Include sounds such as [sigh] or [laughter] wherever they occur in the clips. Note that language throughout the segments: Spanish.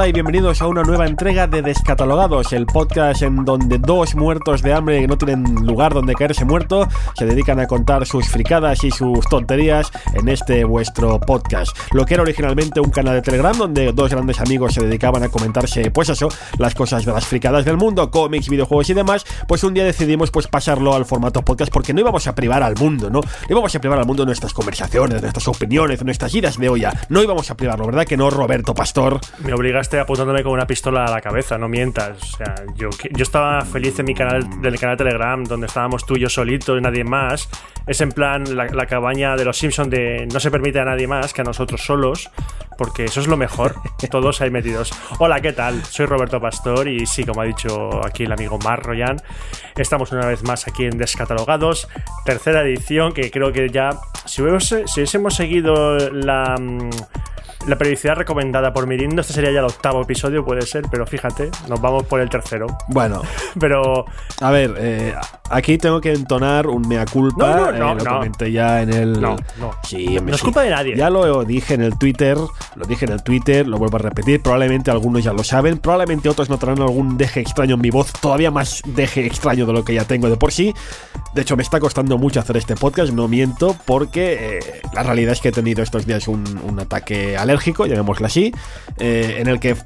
Hola y bienvenidos a una nueva entrega de Descatalogados, el podcast en donde dos muertos de hambre que no tienen lugar donde caerse muerto se dedican a contar sus fricadas y sus tonterías en este vuestro podcast. Lo que era originalmente un canal de Telegram donde dos grandes amigos se dedicaban a comentarse, pues eso, las cosas de las fricadas del mundo, cómics, videojuegos y demás, pues un día decidimos pues pasarlo al formato podcast porque no íbamos a privar al mundo, ¿no? No íbamos a privar al mundo nuestras conversaciones, nuestras opiniones, nuestras ideas de olla. No íbamos a privarlo, ¿verdad que no, Roberto Pastor? Me obligaste apuntándome con una pistola a la cabeza, no mientas. O sea, yo, yo estaba feliz en mi canal, del canal Telegram, donde estábamos tú y yo solitos y nadie más. Es en plan la, la cabaña de los Simpsons de no se permite a nadie más que a nosotros solos, porque eso es lo mejor. [laughs] Todos ahí metidos. Hola, ¿qué tal? Soy Roberto Pastor y sí, como ha dicho aquí el amigo Mar Royan, estamos una vez más aquí en Descatalogados, tercera edición, que creo que ya, si, hubiese, si hubiésemos seguido la... la periodicidad recomendada por Mirindo, este sería ya el octavo episodio, puede ser, pero fíjate, nos vamos por el tercero. Bueno, [laughs] Pero a ver, eh, aquí tengo que entonar un mea culpa. No, no, no, eh, lo no. comenté ya en el. No, no. Sí, hombre, No es culpa de nadie. Ya lo dije en el Twitter, lo dije en el Twitter, lo vuelvo a repetir. Probablemente algunos ya lo saben, probablemente otros notarán algún deje extraño en mi voz, todavía más deje extraño de lo que ya tengo de por sí. De hecho, me está costando mucho hacer este podcast, no miento, porque eh, la realidad es que he tenido estos días un, un ataque alérgico, llamémoslo así, eh, en el que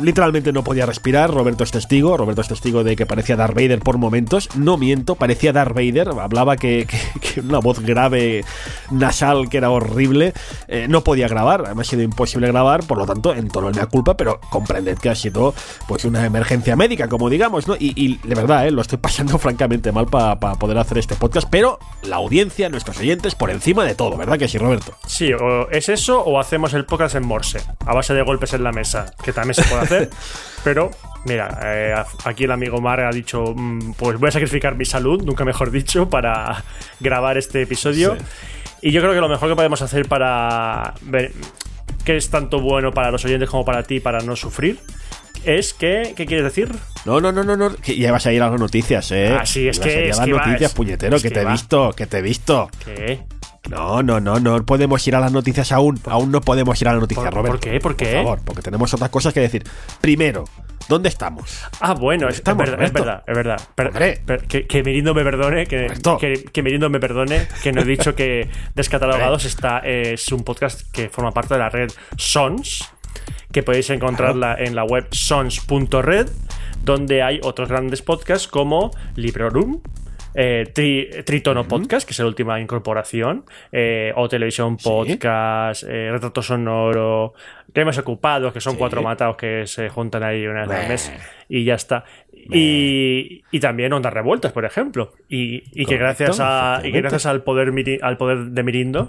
literalmente no podía respirar. Roberto es testigo, Roberto es testigo de que parecía Darth Vader por momentos. No miento, parecía Darth Vader, hablaba que, que- que una voz grave, nasal, que era horrible. Eh, no podía grabar, me ha sido imposible grabar, por lo tanto, en tono mea culpa, pero comprended que ha sido pues una emergencia médica, como digamos, ¿no? Y, y de verdad, eh, lo estoy pasando [laughs] francamente mal para poder hacer este podcast, pero la audiencia, nuestros oyentes, por encima de todo, ¿verdad que sí, Roberto? sí, o es eso o hacemos el podcast en Morse, a base de golpes en la mesa, que también se puede hacer. [laughs] pero, mira, eh, aquí el amigo Mar ha dicho, mm, pues voy a sacrificar mi salud, nunca mejor dicho, [laughs] para grabar este episodio. Y yo creo que lo mejor que podemos hacer para ver que es tanto bueno para los oyentes como para ti, para no sufrir, es que, ¿qué quieres decir? No, no, no, no, no, que ya vas a ir a las noticias, ¿eh? Ah, sí, es a que- ir a es las va, noticias, es- puñetero, es que, que te he visto, que te he visto. ¿Qué? No, no, no, no podemos ir a las noticias aún. Aún no podemos ir a las noticias, ¿Por- Roberto. por qué? ¿Por qué? Por favor, porque tenemos otras cosas que decir. Primero, ¿dónde estamos? Ah, bueno, es, es Estamos, verdad, es verdad, es verdad. Per- Hombre. per- que, que Mirindo me perdone, que, que Mirindo me perdone, que no he dicho que [laughs] Descatalogados está, es un podcast que forma parte de la red Sons, que podéis encontrarla en la web sons.red, donde hay otros grandes podcasts como Librorum, eh, Tri- Tritono Podcast, que es la última incorporación, eh, o Televisión Podcast, eh, Retrato Sonoro, Temas Ocupados, que son Sí. cuatro matados que se juntan ahí una vez al mes y ya está. Y, y también Ondas Revueltas, por ejemplo. Y, y que gracias a y que gracias al poder miri- al poder de Mirindo,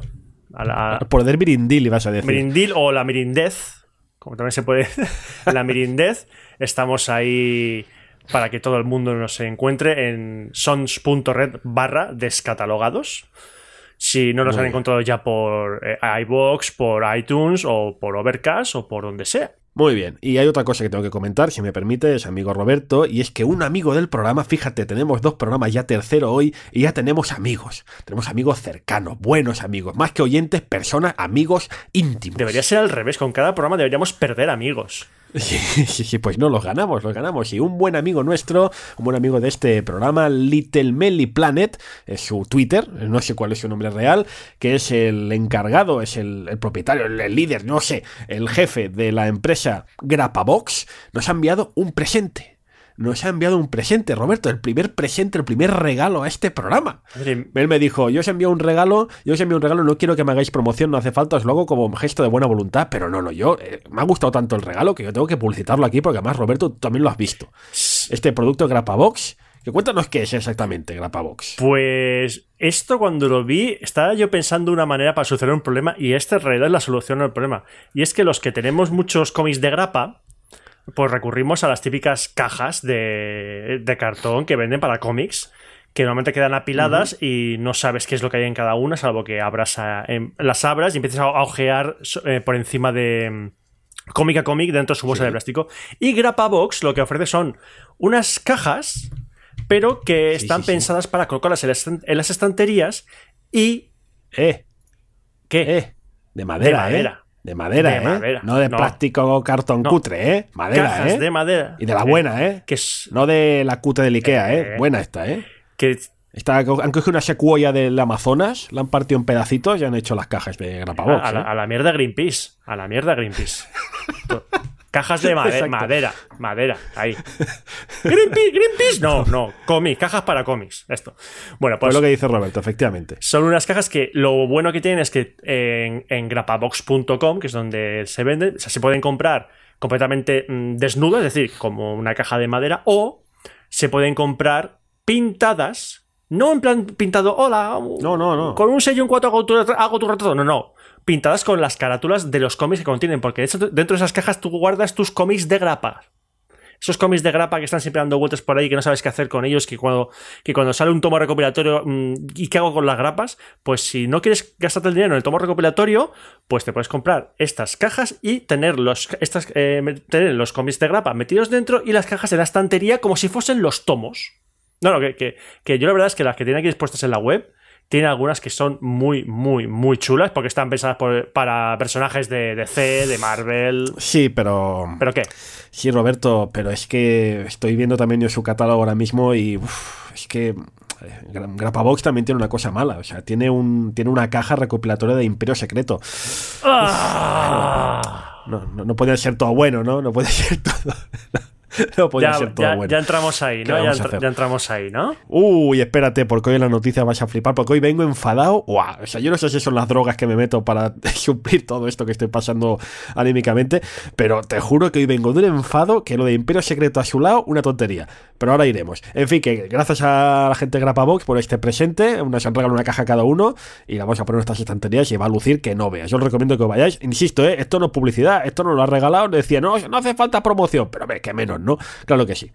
a la Poder Mirindil, ibas a decir. Mirindil o la Mirindez, como también se puede, [laughs] la Mirindez, estamos ahí para que todo el mundo nos encuentre en sons.red barra descatalogados. Si no nos Muy han encontrado ya por eh, iVoox, por iTunes o por Overcast o por donde sea. Muy bien, y hay otra cosa que tengo que comentar, si me permites, amigo Roberto, y es que un amigo del programa, fíjate, tenemos dos programas ya tercero hoy y ya tenemos amigos. Tenemos amigos cercanos, buenos amigos, más que oyentes, personas, amigos íntimos. Debería ser al revés, con cada programa deberíamos perder amigos. [laughs] Sí, pues no, los ganamos, los ganamos. Y un buen amigo nuestro, un buen amigo de este programa, Little Melly Planet, es su Twitter, no sé cuál es su nombre real, que es el encargado, es el, propietario, el, líder, no sé, el jefe de la empresa Grapabox, nos ha enviado un presente. Nos ha enviado un presente, Roberto, el primer presente, el primer regalo a este programa. Él me dijo, yo os envío un regalo, yo os envío un regalo, no quiero que me hagáis promoción, no hace falta, os lo hago como gesto de buena voluntad, pero no, no, yo, eh, me ha gustado tanto el regalo que yo tengo que publicitarlo aquí, porque además, Roberto, tú también lo has visto. Este producto Grapabox, que cuéntanos qué es exactamente Grapabox. Pues esto cuando lo vi, estaba yo pensando una manera para solucionar un problema y esta en realidad es la solución al problema. Y es que los que tenemos muchos cómics de grapa, pues recurrimos a las típicas cajas de, de cartón que venden para cómics, que normalmente quedan apiladas y no sabes qué es lo que hay en cada una, salvo que abras a- em, las abras y empieces a a ojear eh, por encima de em, cómic a cómic dentro de su bolsa de plástico. Y Grapabox lo que ofrece son unas cajas, pero que Sí, están sí. pensadas para colocarlas en las, en las estanterías y Eh, ¿qué? eh, de madera, de madera. eh. De madera, De ¿eh? madera. No de No. plástico o cartón No. cutre, ¿eh? Madera, Cajas ¿eh? de madera. Y de la buena, ¿eh? Que es. No de la cutre del Ikea, ¿eh? Eh. Buena esta, ¿eh? Que Está, han cogido una secuoya del Amazonas, la han partido en pedacitos y han hecho las cajas de Grapabox. a, la, ¿eh? a la mierda Greenpeace. A la mierda Greenpeace. [laughs] Cajas de made- Exacto. madera. Madera. Ahí. [laughs] Greenpeace, Greenpeace. No, no. Cómics. Cajas para cómics. Esto. Bueno, Pues pues. lo que dice Roberto, efectivamente. Son unas cajas que lo bueno que tienen es que en, en grapabox.com, que es donde se venden, o sea, se pueden comprar completamente mm, desnudas, es decir, como una caja de madera, o se pueden comprar pintadas, no en plan pintado, hola, No, no, no. con un sello en cuatro hago tu, hago tu retrato, no, no. Pintadas con las carátulas de los cómics que contienen, porque de hecho, dentro de esas cajas tú guardas tus cómics de grapa. Esos cómics de grapa que están siempre dando vueltas por ahí, que no sabes qué hacer con ellos, que cuando, que cuando sale un tomo recopilatorio, mm, ¿y qué hago con las grapas? Pues si no quieres gastarte el dinero en el tomo recopilatorio, pues te puedes comprar estas cajas y tener los, estas, eh, tener los cómics de grapa metidos dentro y las cajas en la estantería como si fuesen los tomos. No, no, que, que, que yo la verdad es que las que tienen aquí expuestas en la web, tienen algunas que son muy, muy, muy chulas porque están pensadas por- para personajes de DC, de Marvel. Sí, pero. ¿Pero qué? Sí, Roberto, pero es que estoy viendo también yo su catálogo ahora mismo y uf, es que eh, Gra- Grapabox también tiene una cosa mala, o sea, tiene un tiene una caja recopilatoria de Imperio Secreto. Ah. No, no, no puede ser todo bueno, ¿no? No puede [laughs] ser todo. [laughs] No Ya, ser todo ya- bueno. ya entramos ahí, ¿Qué ¿no? Ya, entramos ahí, ¿no? Uy, espérate, porque hoy en la noticia vas a flipar, porque hoy vengo enfadado. O sea, yo no sé si son las drogas que me meto para [laughs] suplir todo esto que estoy pasando anímicamente, pero te juro que hoy vengo de un enfado que lo de Imperio Secreto a su lado, una tontería. Pero ahora iremos. En fin, que gracias a la gente de Grapabox por este presente, nos han regalado una caja cada uno y la vamos a poner en nuestras estanterías y va a lucir que no veas. Yo os recomiendo que vayáis. Insisto, ¿eh? esto no es publicidad, esto nos lo ha regalado. Decía, no, no hace falta promoción, pero ve, que menos, ¿no? Claro que sí.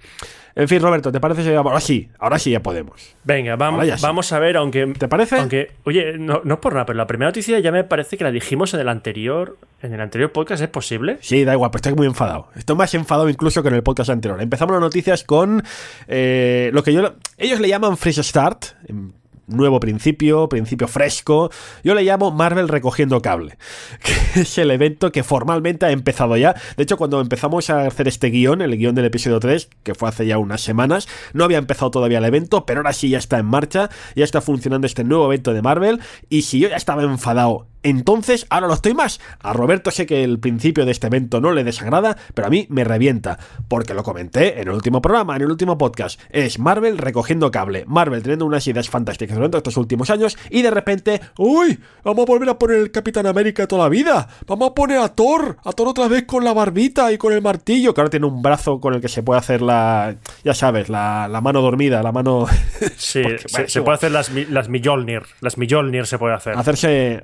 En fin, Roberto, ¿te parece ahora sí, ahora sí ya podemos? Venga, vamos, sí. vamos a ver, aunque. ¿Te parece? Aunque, oye, no, no es por nada, pero la primera noticia ya me parece que la dijimos en el anterior. En el anterior podcast, ¿es posible? Sí, da igual, pero estoy muy enfadado. Estoy más enfadado incluso que en el podcast anterior. Empezamos las noticias con eh, lo que yo ellos le llaman Fresh Start. em, Nuevo principio, principio fresco. Yo le llamo Marvel recogiendo cable. [laughs] Que es el evento que formalmente ha empezado ya. De hecho, cuando empezamos a hacer este guion, el guion del episodio 3, que fue hace ya unas semanas, no había empezado todavía el evento, pero ahora sí ya está en marcha. Ya está funcionando este nuevo evento de Marvel. Y si yo ya estaba enfadado entonces, ahora lo estoy más. A Roberto sé que el principio de este evento no le desagrada, pero a mí me revienta. Porque lo comenté en el último programa, en el último podcast. Es Marvel recogiendo cable. Marvel teniendo unas ideas fantásticas durante estos últimos años. Y de repente, ¡Uy! Vamos a volver a poner el Capitán América toda la vida. Vamos a poner a Thor. A Thor otra vez con la barbita y con el martillo. Que ahora tiene un brazo con el que se puede hacer la. Ya sabes, la, la mano dormida, la mano. [laughs] Sí, [laughs] Porque, se, bueno, se puede hacer las, las Mjolnir. Las Mjolnir se puede hacer. hacerse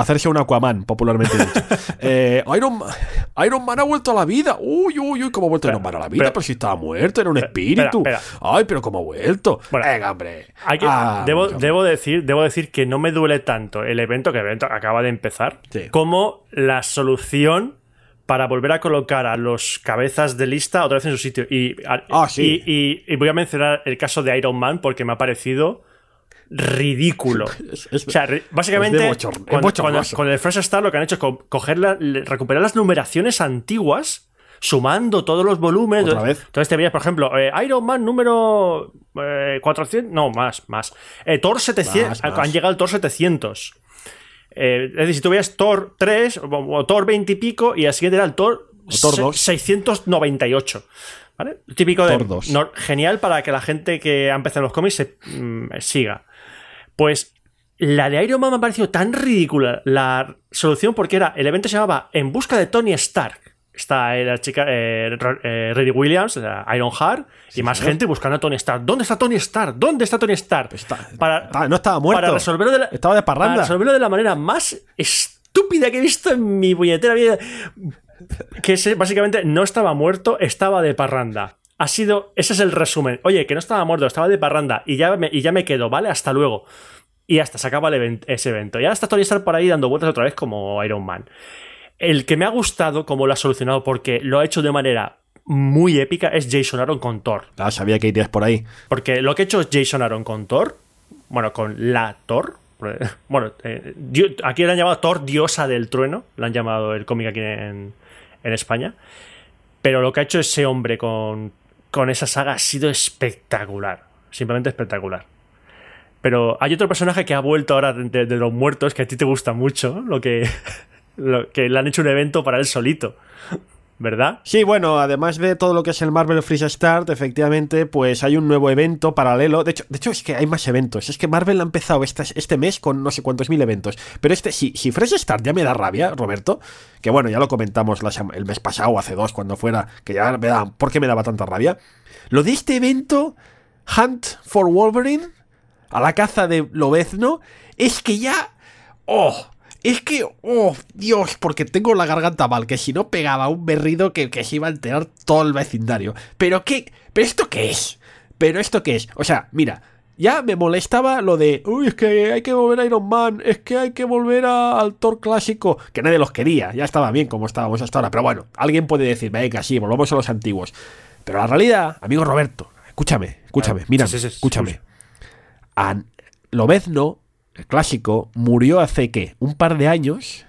hacerse un Aquaman, popularmente dicho. [laughs] Eh, Iron, Ma- Iron Man ha vuelto a la vida. Uy, uy, uy, cómo ha vuelto Iron Man a la vida. pero- Pero, si estaba muerto, era un espíritu. espera. Ay, pero cómo ha vuelto. Bueno, Venga, hombre. Hay que- Ah, debo, decir, debo decir que no me duele tanto el evento, que el evento acaba de empezar, Sí. como la solución para volver a colocar a los cabezas de lista otra vez en su sitio. Y, Ah, sí. y, y- y voy a mencionar el caso de Iron Man porque me ha parecido ridículo. [laughs] Es- es- o sea, básicamente, es cuando- cuando- con el Fresh Start lo que han hecho es co- coger la- recuperar las numeraciones antiguas, sumando todos los volúmenes. ¿Otra vez? Entonces te veías, por ejemplo, eh, Iron Man número eh, 400, no, más, más. Eh, Thor 700, Más, más. han llegado al Thor 700. Eh, es decir, si tú veías Thor 3 o, o Thor 20 y pico y al siguiente era el Thor, Thor se- 2. 698. ¿Vale? Típico de... Thor 2. no- genial para que la gente que ha empezado en los cómics se, mm, siga. Pues la de Iron Man me ha parecido tan ridícula la solución porque era, el evento se llamaba En busca de Tony Stark. Está eh, la chica eh, eh, Riri Williams, Iron Heart, y más señor. gente buscando a Tony Stark. ¿Dónde está Tony Stark? ¿Dónde está Tony Stark? Está- para, está- no estaba muerto. Para resolverlo de la, Estaba de parranda. para resolverlo de la manera más estúpida que he visto en mi puñetera vida. Que ese, básicamente no estaba muerto, estaba de parranda. Ha sido, ese es el resumen. Oye, que no estaba muerto, estaba de parranda y ya me, y ya me quedo, ¿vale? Hasta luego. Y hasta se acaba el event- ese evento. Y ahora está Tony Stark por ahí dando vueltas otra vez como Iron Man. El que me ha gustado como lo ha solucionado porque lo ha hecho de manera muy épica es Jason Aaron con Thor. Ah, sabía que irías por ahí. Porque lo que ha hecho Jason Aaron con Thor, bueno, con la Thor, [laughs] Bueno, eh, aquí le han llamado Thor, diosa del trueno. Le han llamado el cómic aquí en, en España. Pero lo que ha hecho ese hombre con, con esa saga ha sido espectacular. Simplemente espectacular. Pero hay otro personaje que ha vuelto ahora de, los muertos que a ti te gusta mucho, lo que, [laughs] lo que le han hecho un evento para él solito. ¿Verdad? Sí, bueno, además de todo lo que es el Marvel Freeze Start, efectivamente, pues hay un nuevo evento paralelo. De hecho, de hecho es que hay más eventos. Es que Marvel ha empezado este, este mes con no sé cuántos mil eventos. Pero este, si, si Fresh Start ya me da rabia, Roberto, que bueno, ya lo comentamos el mes pasado, hace dos, cuando fuera, que ya me da, ¿por qué me daba tanta rabia? Lo de este evento, Hunt for Wolverine, a la caza de Lobezno, es que ya... ¡Oh! Es que, oh, Dios, porque tengo la garganta mal, que si no pegaba un berrido que, que se iba a enterar todo el vecindario. Pero qué, pero esto qué es? Pero esto qué es? O sea, mira, ya me molestaba lo de, uy, es que hay que volver a Iron Man, es que hay que volver al Thor clásico, que nadie los quería, ya estaba bien como estábamos hasta ahora, pero bueno, alguien puede decir, venga, sí, volvamos a los antiguos. Pero la realidad, amigo Roberto, escúchame, escúchame, mira, escúchame. A Lobezno el clásico, murió hace que un par de años.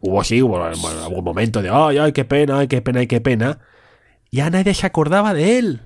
Hubo sí, hubo algún momento de ay, ay, qué pena, ay, qué pena, ay, qué pena. Ya nadie se acordaba de él.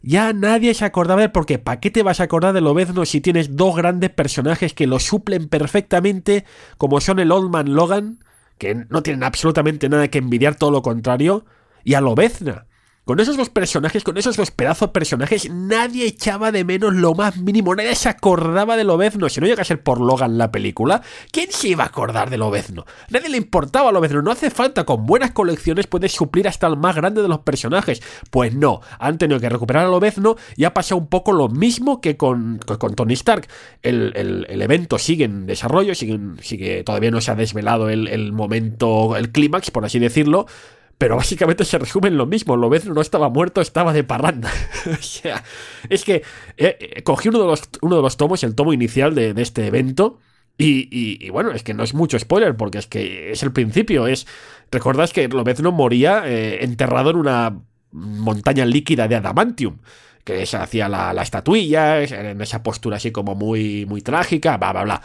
Ya nadie se acordaba de él, porque ¿para qué te vas a acordar de Lobezno si tienes dos grandes personajes que lo suplen perfectamente, como son el Old Man Logan, que no tienen absolutamente nada que envidiar, todo lo contrario, y a Lobezna? Con esos dos personajes, con esos dos pedazos personajes, nadie echaba de menos lo más mínimo, nadie se acordaba de Lobezno. Si no llega a ser por Logan la película, ¿quién se iba a acordar de Lobezno? Nadie le importaba a Lobezno, no hace falta, con buenas colecciones puedes suplir hasta el más grande de los personajes. Pues no, han tenido que recuperar a Lobezno y ha pasado un poco lo mismo que con, con Tony Stark. El, evento sigue en desarrollo, sigue, sigue, todavía no se ha desvelado el, el momento, el clímax, por así decirlo pero básicamente se resume en lo mismo. Lo ves, no estaba muerto, estaba de parranda. [laughs] o sea, es que eh, eh, cogí uno de, los, uno de los tomos, el tomo inicial de, este evento. Y, bueno, es que no es mucho spoiler, porque es que es el principio. Es. ¿Recordáis que Lobezno moría eh, enterrado en una montaña líquida de adamantium? Que se hacía la, la estatuilla, en esa postura así como muy, muy trágica, bla, bla, bla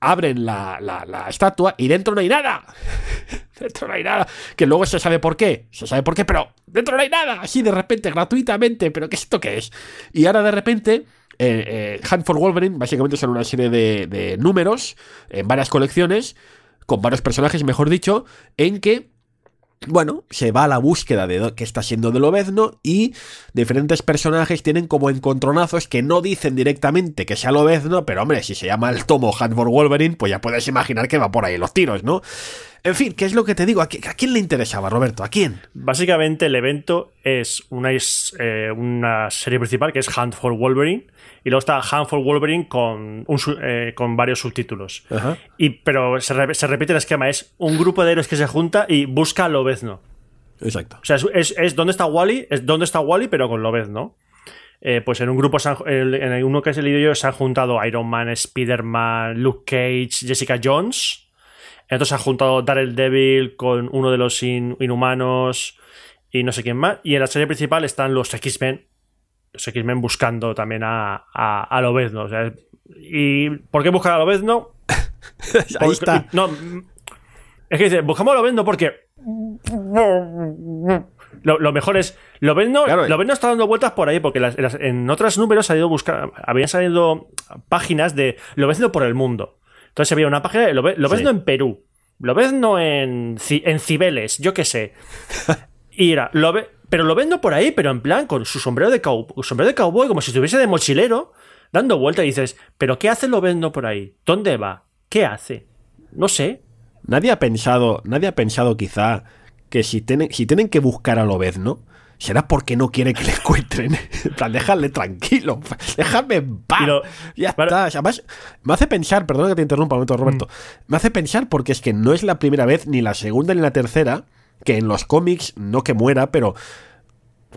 abren la, la, estatua y dentro no hay nada. [laughs] dentro no hay nada. Que luego se sabe por qué. Se sabe por qué, pero dentro no hay nada. Así de repente, gratuitamente. ¿Pero qué esto qué es? Y ahora de repente. Eh, eh, for Wolverine básicamente son una serie de números en varias colecciones con varios personajes, mejor dicho, en que bueno, se va a la búsqueda de qué está siendo de Lobezno y diferentes personajes tienen como encontronazos que no dicen directamente que sea Lobezno, pero hombre, si se llama el tomo Hunt for Wolverine, pues ya puedes imaginar que va por ahí los tiros, ¿no? En fin, ¿qué es lo que te digo? ¿A, quién le interesaba, Roberto? ¿A quién? Básicamente el evento es una, eh, una serie principal que es Hunt for Wolverine y luego está Hunt for Wolverine con, eh, con varios subtítulos. Y, pero se, repite el esquema, es un grupo de héroes que se junta y busca a Lobezno. Exacto. O sea, es, es, dónde está Wally, es dónde está Wally, pero con Lobezno. Eh, pues en un grupo, en uno que es el yo, se han juntado Iron Man, Spider-Man, Luke Cage, Jessica Jones. Entonces han juntado Daredevil con uno de los inhumanos y no sé quién más. Y en la serie principal están los X-Men, los X-Men buscando también a, a, Lobezno. ¿Y por qué buscar a Lobezno? [laughs] Ahí está. No, es que dice, buscamos a Lobezno porque. Lo, mejor es. Lobezno, claro. está dando vueltas por ahí porque en otros números ha ido buscar, habían salido páginas de Lobezno por el mundo. Entonces había una página de Lobezno en Perú. Lobezno en, en Cibeles, yo qué sé. [laughs] Y era, Lobe, pero lo vendo por ahí, pero en plan con su sombrero de, sombrero de cowboy, como si estuviese de mochilero, dando vuelta y dices, ¿pero qué hace lo vendo por ahí? ¿Dónde va? ¿Qué hace? No sé. Nadie ha pensado, nadie ha pensado quizá que si tienen, si tienen que buscar a Lobezno, será porque no quiere que le encuentren. [laughs] en plan, dejarle tranquilo, déjame en paz. ya está. Además, me hace pensar, perdona que te interrumpa un momento, Roberto, mm. me hace pensar porque es que no es la primera vez, ni la segunda ni la tercera, que en los cómics, no que muera, pero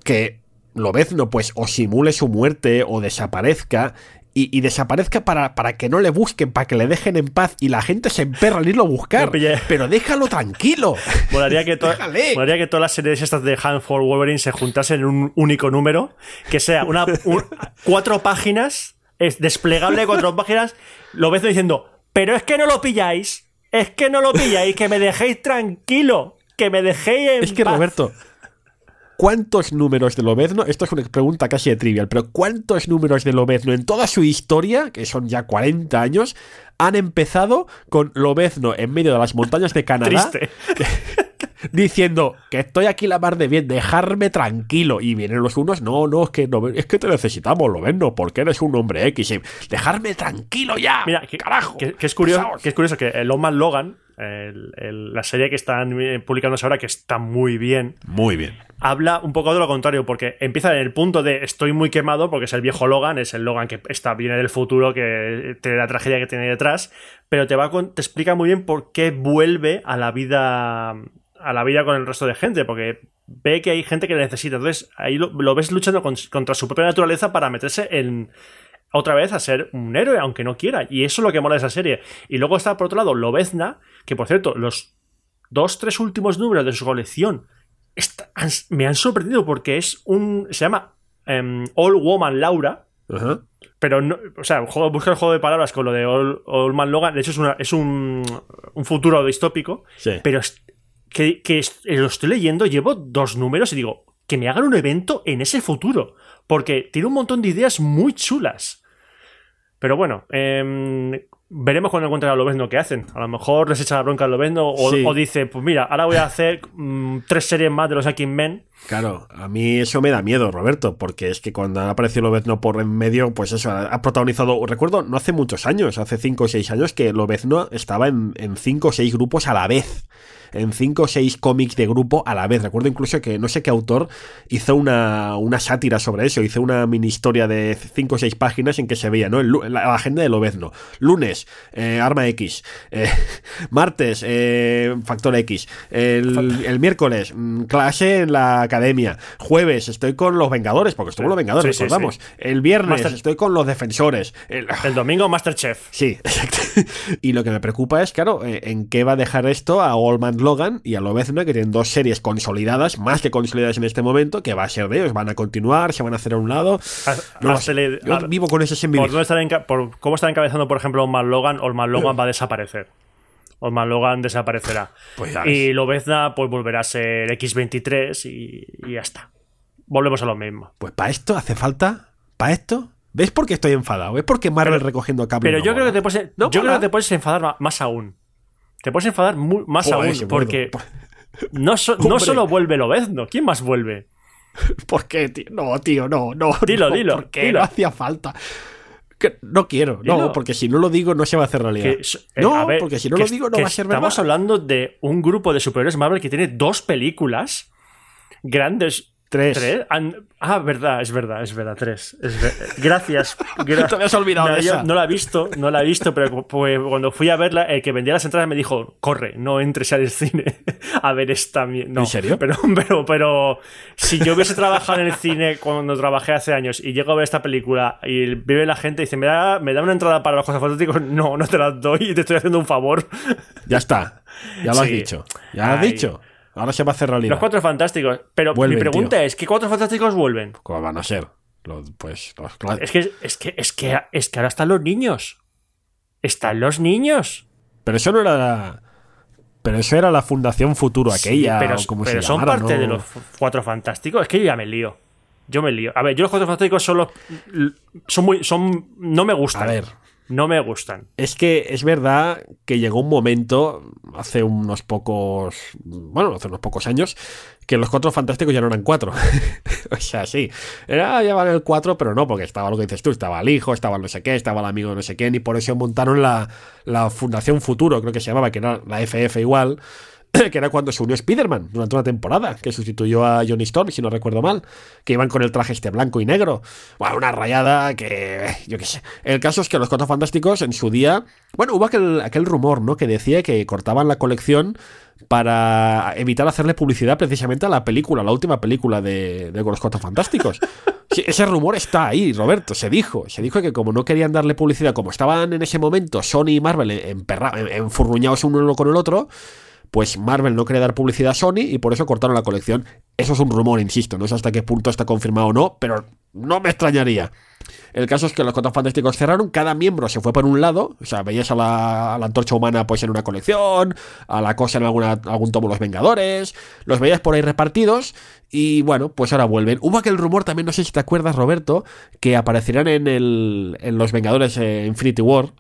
que lo no pues o simule su muerte o desaparezca y, desaparezca para, para, que no le busquen, para que le dejen en paz y la gente se emperra en irlo a buscar. Pero déjalo tranquilo. Molaría que, [laughs] que todas las series estas de Hand for Wolverine se juntasen en un único número, que sea una cuatro páginas es desplegable de cuatro páginas, lo ves diciendo, pero es que no lo pilláis, es que no lo pilláis, que me dejéis tranquilo, que me dejéis en Es que, paz". Roberto, ¿cuántos números de Lobezno? Esto es una pregunta casi de trivial, pero ¿cuántos números de Lobezno en toda su historia, que son ya 40 años, han empezado con Lobezno en medio de las montañas de Canadá? Triste. [laughs] diciendo que estoy aquí la mar de bien, dejarme tranquilo. Y vienen los unos, no, no, es que, no, es que te necesitamos, lo porque eres un hombre X. dejarme tranquilo ya. Mira, que, carajo. que- que es curioso, pesaos". que es curioso que el Old Man Logan, el- el- la serie que están publicándose ahora, que está muy bien, Muy bien. habla un poco de lo contrario, porque empieza en el punto de estoy muy quemado, porque es el viejo Logan, es el Logan que está viene del futuro, que tiene la tragedia que tiene detrás, pero te va con- te explica muy bien por qué vuelve a la vida a la vida con el resto de gente, porque ve que hay gente que le necesita. Entonces, ahí lo, lo ves luchando con- contra su propia naturaleza para meterse en otra vez a ser un héroe, aunque no quiera. Y eso es lo que mola de esa serie. Y luego está, por otro lado, Lobezna, que por cierto, los dos, tres últimos números de su colección han- me han sorprendido porque es un. Se llama em, All Woman Laura. Pero no, o sea, juego- busca el juego de palabras con lo de All, All Man Logan. De hecho, es, una- es un, un futuro distópico. Sí. Pero es- que, que es- lo estoy leyendo, llevo dos números y digo, que me hagan un evento en ese futuro. Porque tiene un montón de ideas muy chulas. Pero bueno, em, veremos cuando encuentren a Lobezno qué hacen. A lo mejor les echa la bronca a Lobezno o, Sí. o dice, pues mira, ahora voy a hacer mm, tres series más de los Akin Men. Claro, a mí eso me da miedo, Roberto, porque es que cuando ha aparecido Lobezno por en medio, pues eso, ha ha protagonizado, recuerdo, no hace muchos años, hace 5 o 6 años, que Lobezno estaba en 5 o 6 grupos a la vez. En 5 o 6 cómics de grupo a la vez. Recuerdo incluso que no sé qué autor hizo una, una sátira sobre eso. Hizo una mini historia de 5 o 6 páginas en que se veía, ¿no? El la, la agenda de Lobezno. Lunes, eh, Arma X. Eh, [laughs] martes, eh, Factor X. El, el miércoles, mm, clase en la academia. Jueves, estoy con los Vengadores, porque estuvo los Vengadores, Sí, recordamos. sí. El viernes, Master- estoy con los Defensores. El- [laughs] El domingo, Masterchef. Sí, [laughs] exacto. Y lo que me preocupa es, claro, en qué va a dejar esto a Logan y a Lobezno, que tienen dos series consolidadas, más que consolidadas en este momento, que va a ser de ellos, van a continuar, se van a hacer a un lado. No Yo ah, vivo con eso sin por, vivir. están cómo está encabezando, por ejemplo, Olman Logan, Olman Logan va a desaparecer. Olman Logan desaparecerá. Pues y Lobezna pues volverá a ser X23 y, y ya está. Volvemos a lo mismo. Pues para esto hace falta, para esto. ¿Ves por qué estoy enfadado? ¿Ves por qué Marvel recogiendo cable? Pero no yo creo, que te puedes, No yo creo que te puedes enfadar más aún. Te puedes enfadar más aún porque [laughs] no, so- no solo vuelve Lobezno, ¿quién más vuelve? [laughs] ¿Por qué, tío? No, tío, no, no. [laughs] Dilo, no, dilo, ¿Por qué? dilo. No hacía falta. Que no quiero, no, porque si no lo digo no se va a hacer realidad. Que eh, no, ver, porque si no lo digo no va a ser verdad. Estamos hablando de un grupo de superhéroes Marvel que tiene dos películas grandes. Tres. Ah, verdad, es verdad, es verdad, tres. Es ver- Gracias. [laughs] gra- Te habías olvidado no, de esa. no la he visto, no la he visto, pero pues, cuando fui a verla, el que vendía las entradas me dijo, corre, no entres al cine [laughs] a ver esta. No, ¿En serio? Pero, [laughs] pero, pero, si yo hubiese trabajado en el cine cuando trabajé hace años y llego a ver esta película y vive la gente y dice, ¿me da, me da una entrada para los cosas fantásticos? No, no te la doy y te estoy haciendo un favor. Ya está. Ya lo has dicho. Ya lo has Ay. dicho. Ahora se va a hacer realidad. Los cuatro fantásticos. Pero Vuelven, mi pregunta es, ¿qué cuatro fantásticos vuelven? ¿Cómo van a ser? Los, pues los Es que, es que, es que, es que ahora están los niños. Están los niños. Pero eso no era la... Pero eso era la Fundación Futuro aquella, Sí, pero o como pero se son llamara, parte ¿no? de los cuatro fantásticos. Es que yo ya me lío. Yo me lío. A ver, yo los cuatro fantásticos son los. Son muy. Son. No me gustan. A ver. No me gustan. Es que es verdad que llegó un momento, hace unos pocos, bueno, hace unos pocos años, que los cuatro fantásticos ya no eran cuatro. [laughs] o sea, sí, era llevar el cuatro, pero no, porque estaba lo que dices tú, estaba el hijo, estaba el no sé qué, estaba el amigo no sé quién, y por eso montaron la, la Fundación Futuro, creo que se llamaba, que era la FF igual, [clears throat] que era cuando se unió Spider-Man durante una temporada, que sustituyó a Johnny Storm, si no recuerdo mal, que iban con el traje este blanco y negro. Bueno, una rayada que, yo qué sé. El caso es que los Cuatro Fantásticos en su día, bueno, hubo aquel, aquel rumor, ¿no? Que decía que cortaban la colección para evitar hacerle publicidad precisamente a la película, la última película de, de los Cuatro Fantásticos. [laughs] Sí, ese rumor está ahí, Roberto, se dijo. Se dijo que como no querían darle publicidad, como estaban en ese momento Sony y Marvel enfurruñados uno con el otro, pues Marvel no quería dar publicidad a Sony y por eso cortaron la colección. Eso es un rumor, insisto, no sé hasta qué punto está confirmado o no, pero no me extrañaría. El caso es que los Cuatro Fantásticos cerraron, cada miembro se fue por un lado, o sea, veías a la, antorcha humana pues en una colección, a la cosa en alguna, algún tomo Los Vengadores, los veías por ahí repartidos y bueno, pues ahora vuelven. Hubo aquel rumor también, no sé si te acuerdas Roberto, que aparecerán en, el, en Los Vengadores eh, Infinity War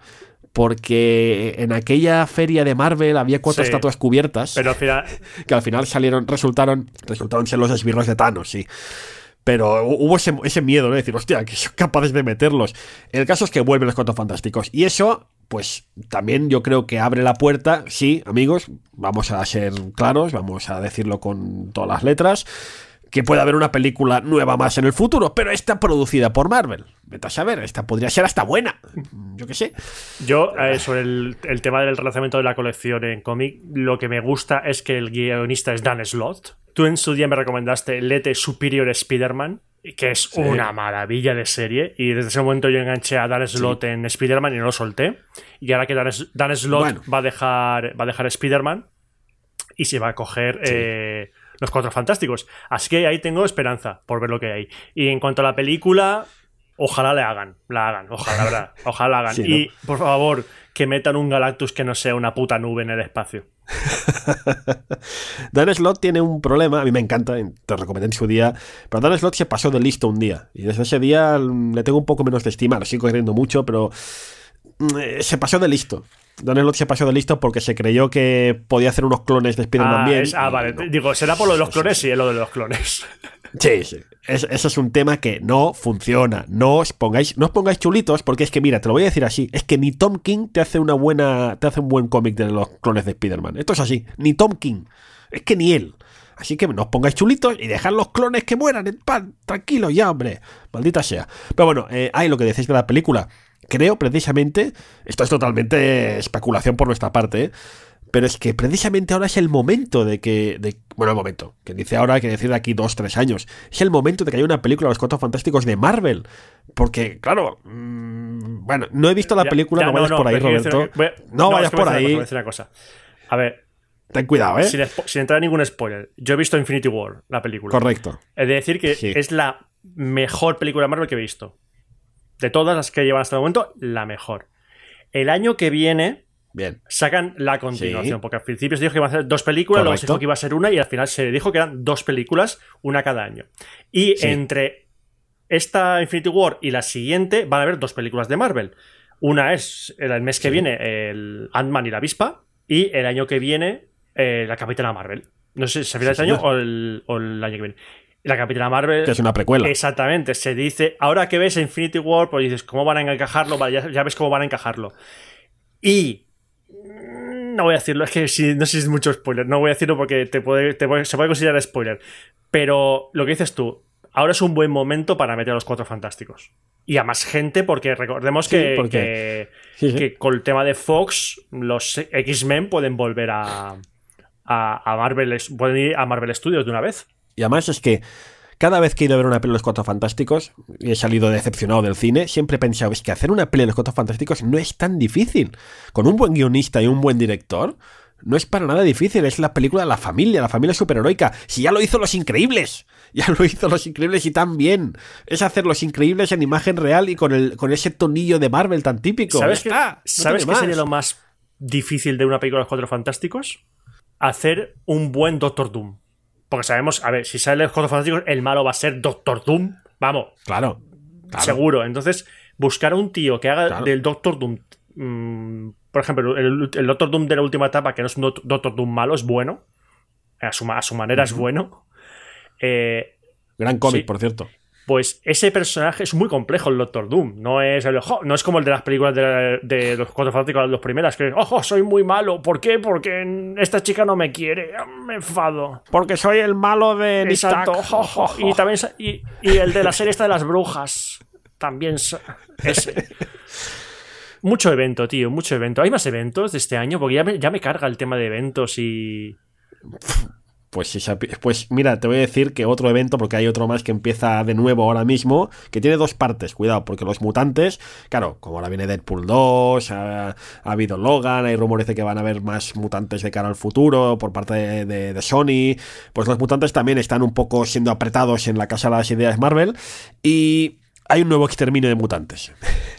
porque en aquella feria de Marvel había cuatro estatuas cubiertas. Pero al final. [laughs] Que al final salieron, resultaron, resultaron ser los esbirros de Thanos, sí. Pero hubo ese, miedo, ¿no? De decir, hostia, que son capaces de meterlos. El caso es que vuelven los cuatro fantásticos. Y eso, pues también yo creo que abre la puerta. Sí, amigos, vamos a ser claros, vamos a decirlo con todas las letras que puede haber una película nueva más en el futuro, pero está producida por Marvel. Vete a saber, esta podría ser hasta buena. Yo qué sé. Yo, eh, sobre el, tema del relanzamiento de la colección en cómic, lo que me gusta es que el guionista es Dan Slott. Tú en su día me recomendaste Lete Superior Spider-Man, que es una maravilla de serie. Y desde ese momento yo enganché a Dan Slott en Spider-Man y no lo solté. Y ahora que Dan, Slott va a dejar, va a dejar Spider-Man y se va a coger. Eh, los Cuatro Fantásticos. Así que ahí tengo esperanza por ver lo que hay. Y en cuanto a la película, ojalá le hagan, la hagan, ojalá, verdad, [laughs] ojalá la hagan. y por favor, que metan un Galactus que no sea una puta nube en el espacio. [laughs] Dan Slot tiene un problema, a mí me encanta, te recomendé en su día, pero Dan Slot se pasó de listo un día. Y desde ese día le tengo un poco menos de estima, lo sigo queriendo mucho, pero mm, eh, se pasó de listo. Don Slott se pasó de listo porque se creyó que podía hacer unos clones de Spider-Man ah, bien. ah, vale. Digo, ¿será por lo de los clones? Sí, es lo de los clones. [laughs] Sí, sí. Es, eso es un tema que no funciona. No os pongáis, no os pongáis chulitos, porque es que, mira, te lo voy a decir así. Es que ni Tom King te hace una buena. te hace un buen cómic de los clones de Spider-Man. Esto es así. Ni Tom King. Es que ni él. Así que no os pongáis chulitos y dejad los clones que mueran en pan. Tranquilo ya, hombre. Maldita sea. Pero bueno, eh, hay lo que decís de la película creo precisamente, esto es totalmente especulación por nuestra parte, ¿eh? pero es que precisamente ahora es el momento de que, de, bueno, el momento, que dice ahora, que decir de aquí dos, tres años, es el momento de que haya una película de los Cuatro Fantásticos de Marvel, porque, claro, mm, bueno, no he visto la película, no vayas por ahí, Roberto, no, vayas por ahí. Una cosa. A ver, Ten cuidado, ¿eh? Sin, entrar en ningún spoiler. Yo he visto Infinity War, la película. Correcto. Es de decir que es la mejor película de Marvel que he visto de todas las que llevan hasta el momento, la mejor. El año que viene Bien. sacan la continuación, porque al principio se dijo que iban a hacer dos películas, luego se dijo que iba a ser una y al final se dijo que eran dos películas, una cada año. Y entre esta Infinity War y la siguiente van a haber dos películas de Marvel. Una es el mes que viene el Ant-Man y la avispa y el año que viene eh, la Capitana Marvel. No sé si se final este año o el, o el año que viene. La Capitana Marvel. Que es una precuela. Exactamente. Se dice, ahora que ves Infinity War, pues dices, ¿cómo van a encajarlo? ya, ves cómo van a encajarlo. Y. Mm, no voy a decirlo, es que si, no sé si es mucho spoiler. No voy a decirlo porque te puede, se puede considerar spoiler. Pero lo que dices tú, ahora es un buen momento para meter a los cuatro fantásticos. Y a más gente, porque recordemos que, que, con el tema de Fox, los X-Men pueden volver a, a, a Marvel, pueden ir a Marvel Studios de una vez. Y además es que cada vez que he ido a ver una peli de los Cuatro Fantásticos y he salido decepcionado del cine, siempre he pensado, es que hacer una peli de los Cuatro Fantásticos no es tan difícil. Con un buen guionista y un buen director, no es para nada difícil. Es la película de la familia, la familia superheroica. Si ya lo hizo Los Increíbles. [laughs] Ya lo hizo Los Increíbles y tan bien. Es hacer Los Increíbles en imagen real y con, el, con ese tonillo de Marvel tan típico. ¿Sabes, qué, ¿sabes qué sería lo más difícil de una película de los Cuatro Fantásticos? Hacer un buen Doctor Doom. Porque sabemos, a ver, si sale los Cuatro Fantásticos, el malo va a ser Doctor Doom. Vamos. Claro. Seguro. Entonces, buscar a un tío que haga del Doctor Doom. Mm, por ejemplo, el, Doctor Doom de la última etapa, que no es un Doctor Doom malo, es bueno. A su, a su manera es bueno. Eh, Gran cómic, por cierto pues ese personaje es muy complejo, el Doctor Doom. No es, el, no es como el de las películas de, los Cuatro Fantásticos, las primeras, que, ojo, soy muy malo. ¿Por qué? Porque esta chica no me quiere. Me enfado. Porque soy el malo de Exacto. Y también y, el de la serie esta de las brujas. También ese. Mucho evento, tío, mucho evento. ¿Hay más eventos de este año? Porque ya me, ya me carga el tema de eventos y... Pues, pues mira, te voy a decir que otro evento, porque hay otro más que empieza de nuevo ahora mismo, que tiene dos partes, cuidado, porque los mutantes, claro, como ahora viene Deadpool 2, ha, habido Logan, hay rumores de que van a haber más mutantes de cara al futuro por parte de, de Sony, pues los mutantes también están un poco siendo apretados en la casa de las ideas Marvel y hay un nuevo exterminio de mutantes. [laughs]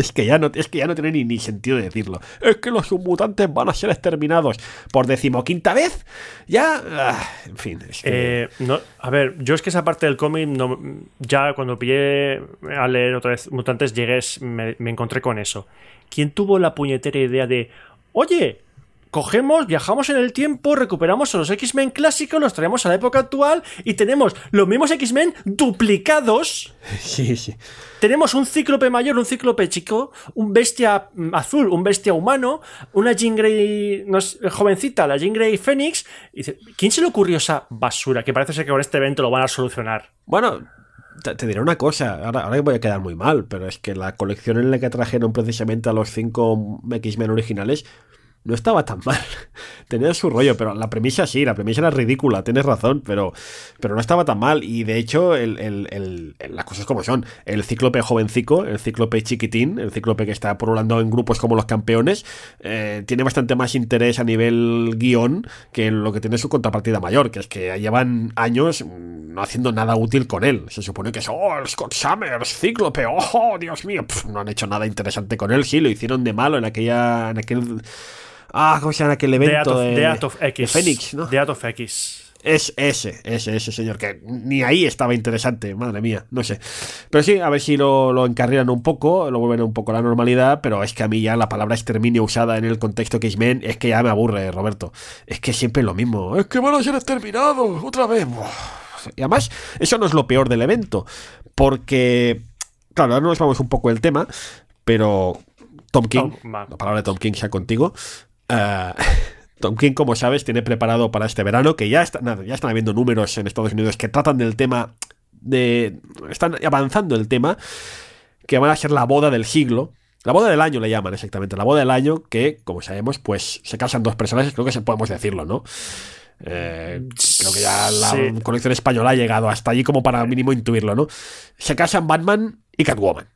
Es que ya no, es que ya no tiene ni, ni, sentido decirlo. Es que los submutantes van a ser exterminados por decimoquinta vez. Ya. Ah, en fin. Eh, no, a ver, yo es que esa parte del cómic, no, ya cuando pillé a leer otra vez Mutantes, llegué, me, me encontré con eso. ¿Quién tuvo la puñetera idea de. Oye, cogemos, viajamos en el tiempo, recuperamos a los X-Men clásicos, los traemos a la época actual y tenemos los mismos X-Men duplicados. [laughs] Sí, sí. Tenemos un cíclope mayor, un cíclope chico, un bestia azul, un bestia humano, una Jean Grey no es, jovencita, la Jean Grey Fénix. ¿Quién se le ocurrió esa basura? Que parece ser que con este evento lo van a solucionar. Bueno, te, diré una cosa, ahora, ahora, voy a quedar muy mal, pero es que la colección en la que trajeron precisamente a los cinco X-Men originales no estaba tan mal. [laughs] Tenía su rollo, pero la premisa sí, la premisa era ridícula, tienes razón, pero, pero no estaba tan mal. Y de hecho, el, las cosas como son. El cíclope jovencico, el cíclope chiquitín, el cíclope que está porulando en grupos como los campeones, eh, tiene bastante más interés a nivel guion que lo que tiene su contrapartida mayor, que es que llevan años mm, no haciendo nada útil con él. Se supone que es, oh, el Scott Summers, cíclope, oh, Dios mío, no han hecho nada interesante con él, sí, lo hicieron de malo en aquella, en aquel Ah, ¿cómo se llama aquel evento de, de, of X. Phoenix, ¿no? Death of X. Es ese, ese, ese señor, que ni ahí estaba interesante, madre mía, no sé. Pero sí, a ver si lo, lo encarrilan un poco, lo vuelven un poco a la normalidad, pero es que a mí ya la palabra exterminio usada en el contexto X-Men es que ya me aburre, Roberto. Es que siempre es lo mismo, es que van a ser exterminados, otra vez. Y además, eso no es lo peor del evento, porque, claro, ahora nos vamos un poco del tema, pero Tom King, la palabra de Tom King sea contigo, Uh, [laughs] Tom King, como sabes, tiene preparado para este verano, que ya, está, nada, ya están habiendo números en Estados Unidos que tratan del tema de... Están avanzando el tema, que van a ser la boda del siglo. La boda del año le llaman exactamente, la boda del año que, como sabemos, pues se casan dos personajes, creo que se podemos decirlo, ¿no? Eh, creo que ya la sí. colección española ha llegado hasta allí como para mínimo intuirlo, ¿no? Se casan Batman y Catwoman.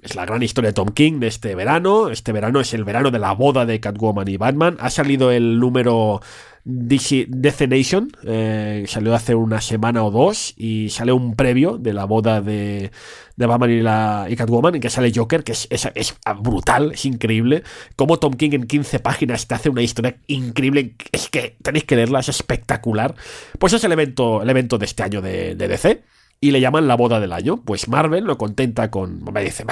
Es la gran historia de Tom King de este verano. Este verano es el verano de la boda de Catwoman y Batman. Ha salido el número DC, Nation, eh, salió hace una semana o dos y sale un previo de la boda de, de Batman y, la, y Catwoman en que sale Joker, que es, brutal, es increíble. Como Tom King en 15 páginas te hace una historia increíble, es que tenéis que leerla, es espectacular. Pues es el evento, el evento de este año de DC y le llaman la boda del año. Pues Marvel lo contenta con. Me dice,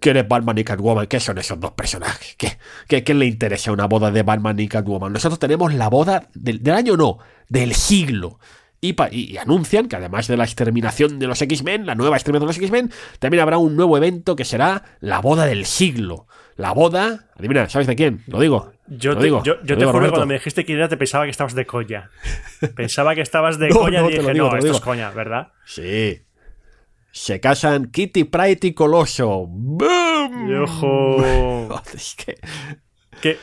¿quién es Batman y Catwoman? ¿Qué son esos dos personajes? ¿Qué, qué, qué le interesa una boda de Batman y Catwoman? Nosotros tenemos la boda del, del año, no, del siglo. Y, y, anuncian que además de la exterminación de los X-Men, la nueva exterminación de los X-Men, también habrá un nuevo evento que será la boda del siglo. La boda, adivina, ¿sabes de quién? Lo digo. Yo lo te, digo, yo, te juro que cuando me dijiste que era te pensaba que estabas de coña. [laughs] Pensaba que estabas de No, coña no, y dije, digo, no, esto es coña, ¿verdad? Sí. Se casan Kitty Pride y Coloso. ¡Boom! Y ojo. [laughs] Es que Que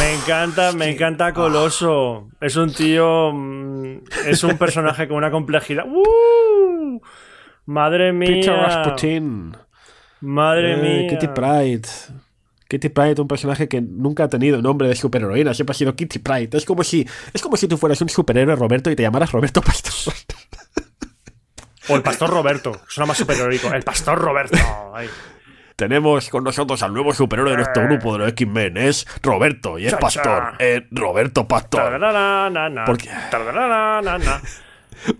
me encanta, me encanta Coloso. Es un tío. mm, Es un [laughs] personaje con una complejidad. ¡Uh! Madre Peter mía. Rasputin. Madre Eh, mía. Kitty Pride. Kitty Pride, un personaje que nunca ha tenido nombre de superheroína, siempre ha sido Kitty Pride. Es como si, es como si tú fueras un superhéroe Roberto y te llamaras Roberto Pastor. O el pastor Roberto. Suena más superheroico. El pastor Roberto. Ay. Tenemos con nosotros al nuevo superhéroe de nuestro grupo de los X-Men, es Roberto y es Cha, cha. Pastor. Es Roberto Pastor. ¿Por qué? [laughs]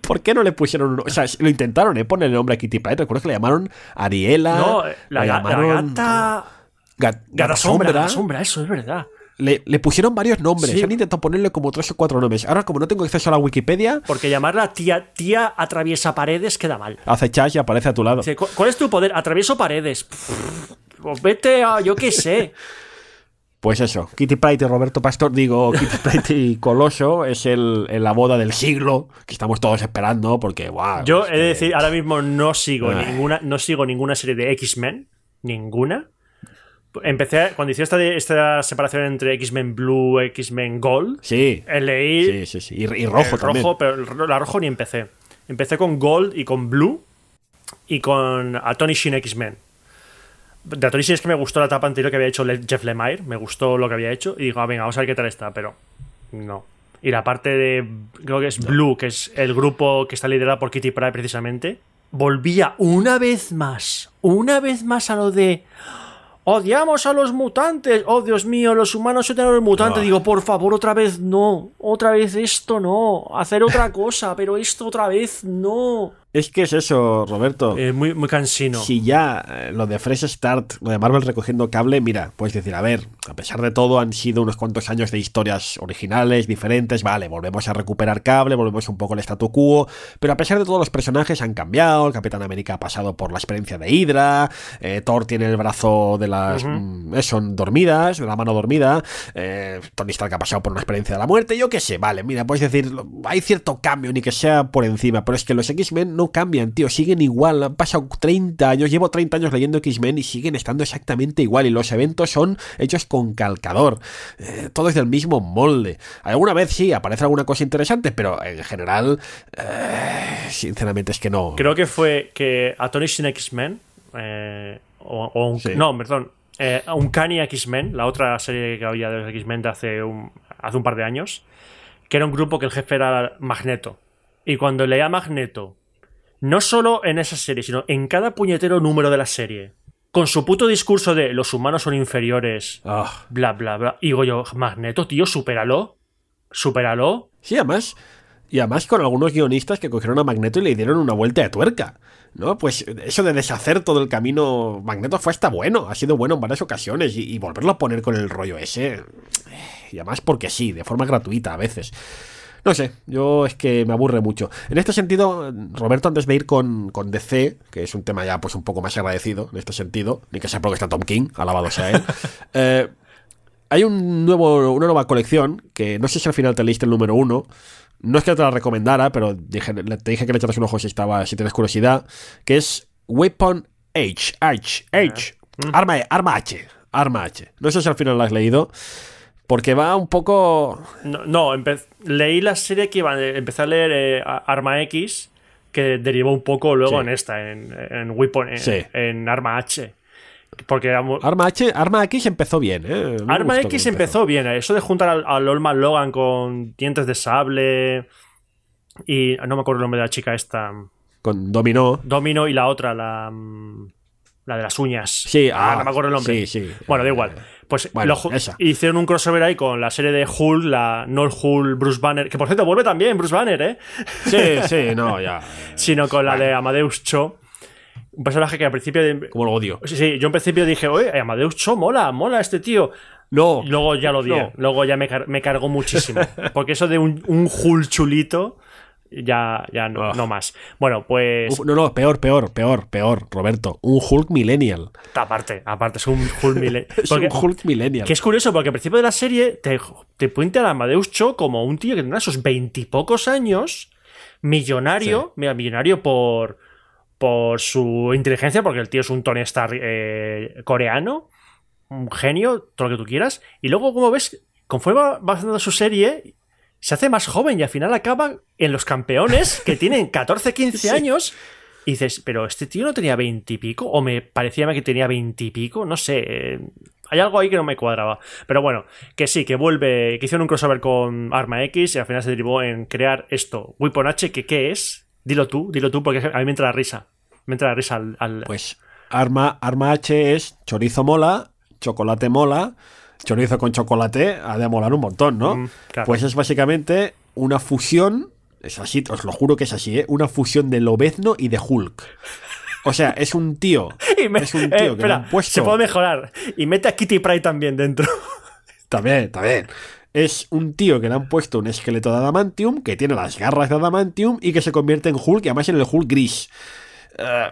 ¿Por qué no le pusieron O sea, lo intentaron, ¿eh? Poner el nombre a Kitty Pride. Recuerdo que le llamaron Ariela. No, la, la la llamaron gata. Gat- Gata sombra, Gatasombra. gata sombra, eso es verdad. Le, le pusieron varios nombres. Sí. Han intentado ponerle como tres o cuatro nombres. Ahora, como no tengo acceso a la Wikipedia, Porque llamarla tía, tía atraviesa paredes queda mal. hace chas y aparece a tu lado. Dice, ¿cu- ¿Cuál es tu poder? Atravieso paredes. Pff, Pues vete a, yo qué sé. Pues eso, Kitty Pride y Roberto Pastor, digo, Kitty [laughs] Pride y Coloso es el, la boda del siglo que estamos todos esperando porque, wow. Yo he de decir, ahora mismo no sigo Ay. ninguna, no sigo ninguna serie de X-Men. Ninguna. Empecé, cuando hice esta, esta separación entre X-Men Blue, X-Men Gold, Sí. eh, leí Sí, sí, sí. Y, y rojo el también. rojo, pero la rojo ni empecé. Empecé con Gold y con Blue y con a Tony Shin X-Men. De a Tony Shin es que me gustó la etapa anterior que había hecho Jeff Lemire, me gustó lo que había hecho y digo, ah, venga, vamos a ver qué tal está, pero no. Y la parte de, creo que es Blue, que es el grupo que está liderado por Kitty Pryde precisamente, volvía una vez más, una vez más a lo de... Odiamos a los mutantes. Oh, Dios mío, los humanos odian a los mutantes. Ah. Digo, por favor, otra vez no. Otra vez esto no. Hacer otra cosa, pero esto otra vez no. Es que es eso, Roberto. Eh, muy, muy cansino. Si ya eh, lo de Fresh Start, lo de Marvel recogiendo cable, mira, puedes decir, a ver, a pesar de todo han sido unos cuantos años de historias originales, diferentes, vale, volvemos a recuperar cable, volvemos un poco al statu quo, pero a pesar de todo los personajes han cambiado, el Capitán América ha pasado por la experiencia de Hydra, eh, Thor tiene el brazo de las... mm, eh, son dormidas, de la mano dormida, eh, Tony Stark ha pasado por una experiencia de la muerte, yo qué sé, vale, mira, puedes decir, hay cierto cambio, ni que sea por encima, pero es que los X-Men no cambian, tío, siguen igual, han pasado 30 años, llevo 30 años leyendo X-Men y siguen estando exactamente igual, y los eventos son hechos con calcador, eh, todo es del mismo molde. Alguna vez sí, aparece alguna cosa interesante, pero en general, eh, sinceramente es que no. Creo que fue que a Tony Shin X-Men, eh, o, o un, Sí. no, perdón, eh, Uncanny X-Men, la otra serie que había de los X-Men de hace un, hace un par de años, que era un grupo que el jefe era Magneto. Y cuando leía Magneto, no solo en esa serie, sino en cada puñetero número de la serie, con su puto discurso de los humanos son inferiores, Ah. bla, bla, bla, y digo yo, Magneto, tío, supéralo, supéralo. Sí, además, y además con algunos guionistas que cogieron a Magneto y le dieron una vuelta de tuerca. ¿No? Pues eso de deshacer todo el camino Magneto fue hasta bueno, ha sido bueno en varias ocasiones y, y volverlo a poner con el rollo ese. Y además porque sí, de forma gratuita a veces. No sé, yo es que me aburre mucho. En este sentido, Roberto, antes de ir con, con DC, que es un tema ya pues un poco más agradecido en este sentido, ni que sea porque está Tom King, alabado sea él, [laughs] eh, hay un nuevo, una nueva colección que no sé si al final te leíste el número uno. No es que te la recomendara, pero dije- te dije que le echaras un ojo si, estaba, si tienes curiosidad. Que es Weapon H. H. H. Arma, arma H. Arma H. No sé si al final la has leído. Porque va un poco. No, no, leí la serie que iba, empecé a leer eh, a- Arma X, que derivó un poco luego Sí. en esta, en, en Weapon, en, Sí. en Arma H. Porque Arma H. Arma X empezó bien, ¿eh? Arma X que empezó bien, eh, eso de juntar al, Olman Logan con dientes de sable y no me acuerdo el nombre de la chica esta, Con Dominó. Domino y la otra, la, la de las uñas. Sí, ah, ah, no me acuerdo el nombre. sí, sí. Bueno, da Eh, igual. Pues bueno, lo hicieron un crossover ahí con la serie de Hulk, la no el Hulk Bruce Banner, que por cierto vuelve también Bruce Banner, ¿eh? Sí, sí, no, ya. [laughs] Sino con la de Amadeus Cho. Un personaje que al principio de... Como lo odio. Sí, sí, yo en principio dije, oye, Amadeus Cho, mola, mola este tío. No. Luego ya lo odié. No. Luego ya me, car- me cargó muchísimo. Porque eso de un, un Hulk chulito, ya, ya no, no más. Bueno, pues. Uf, no, no, peor, peor, peor, peor, Roberto. Un Hulk Millennial. Aparte, aparte, es un Hulk mile- [laughs] Es un Hulk Millennial. Que es curioso, porque al principio de la serie te, te pintan a Amadeus Cho como un tío que tendrá sus veintipocos años, millonario, mira, millonario por, por su inteligencia, porque el tío es un Tony Stark eh, coreano, un genio, todo lo que tú quieras, y luego, como ves, conforme va va haciendo su serie, se hace más joven y al final acaba en los campeones que tienen [laughs] 14, 15 años. Y dices, pero este tío no tenía 20 y pico, o me parecía que tenía 20 y pico, no sé. eh, Hay algo ahí que no me cuadraba. Pero bueno, que sí, que vuelve, que hicieron un crossover con Arma X y al final se derivó en crear esto. Weapon H, que qué es? Dilo tú, dilo tú, porque a mí me entra la risa. Me entra la risa al. al- Pues arma, arma H es chorizo mola, chocolate mola, chorizo con chocolate ha de molar un montón, ¿no? Mm, claro. Pues es básicamente una fusión, es así, os lo juro que es así, ¿eh? Una fusión de Lobezno y de Hulk. O sea, es un tío. [laughs] Y me- es un eh, tío que le espera, han puesto. se puede mejorar. Y mete a Kitty Pryde también dentro. [laughs] También, también. Es un tío que le han puesto un esqueleto de adamantium, que tiene las garras de adamantium y que se convierte en Hulk, y además en el Hulk gris. Eh,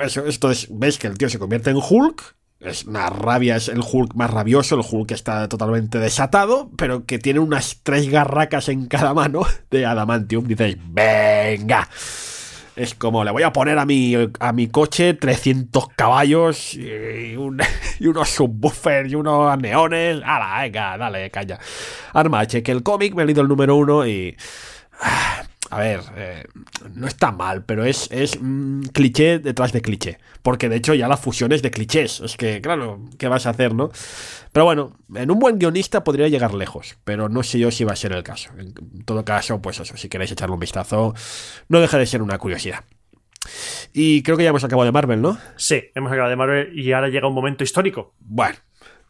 eso, esto es, ves que el tío se convierte en Hulk, es una rabia, es el Hulk más rabioso, el Hulk que está totalmente desatado, pero que tiene unas tres garracas en cada mano de adamantium. Dices, venga. Es como, le voy a poner a mi, a mi coche 300 caballos y, un- [laughs] y unos subwoofers y unos neones. ¡Hala, venga, dale, calla! Armache, que el cómic me ha leído el número uno y... ah, A ver, eh, no está mal, pero es, es mm, cliché detrás de cliché. Porque de hecho ya la fusión es de clichés. Es que, claro, ¿qué vas a hacer, no? Pero bueno, en un buen guionista podría llegar lejos, pero no sé yo si va a ser el caso. En todo caso, pues eso, si queréis echarle un vistazo, no deja de ser una curiosidad. Y creo que ya hemos acabado de Marvel, ¿no? Sí, hemos acabado de Marvel y ahora llega un momento histórico. Bueno.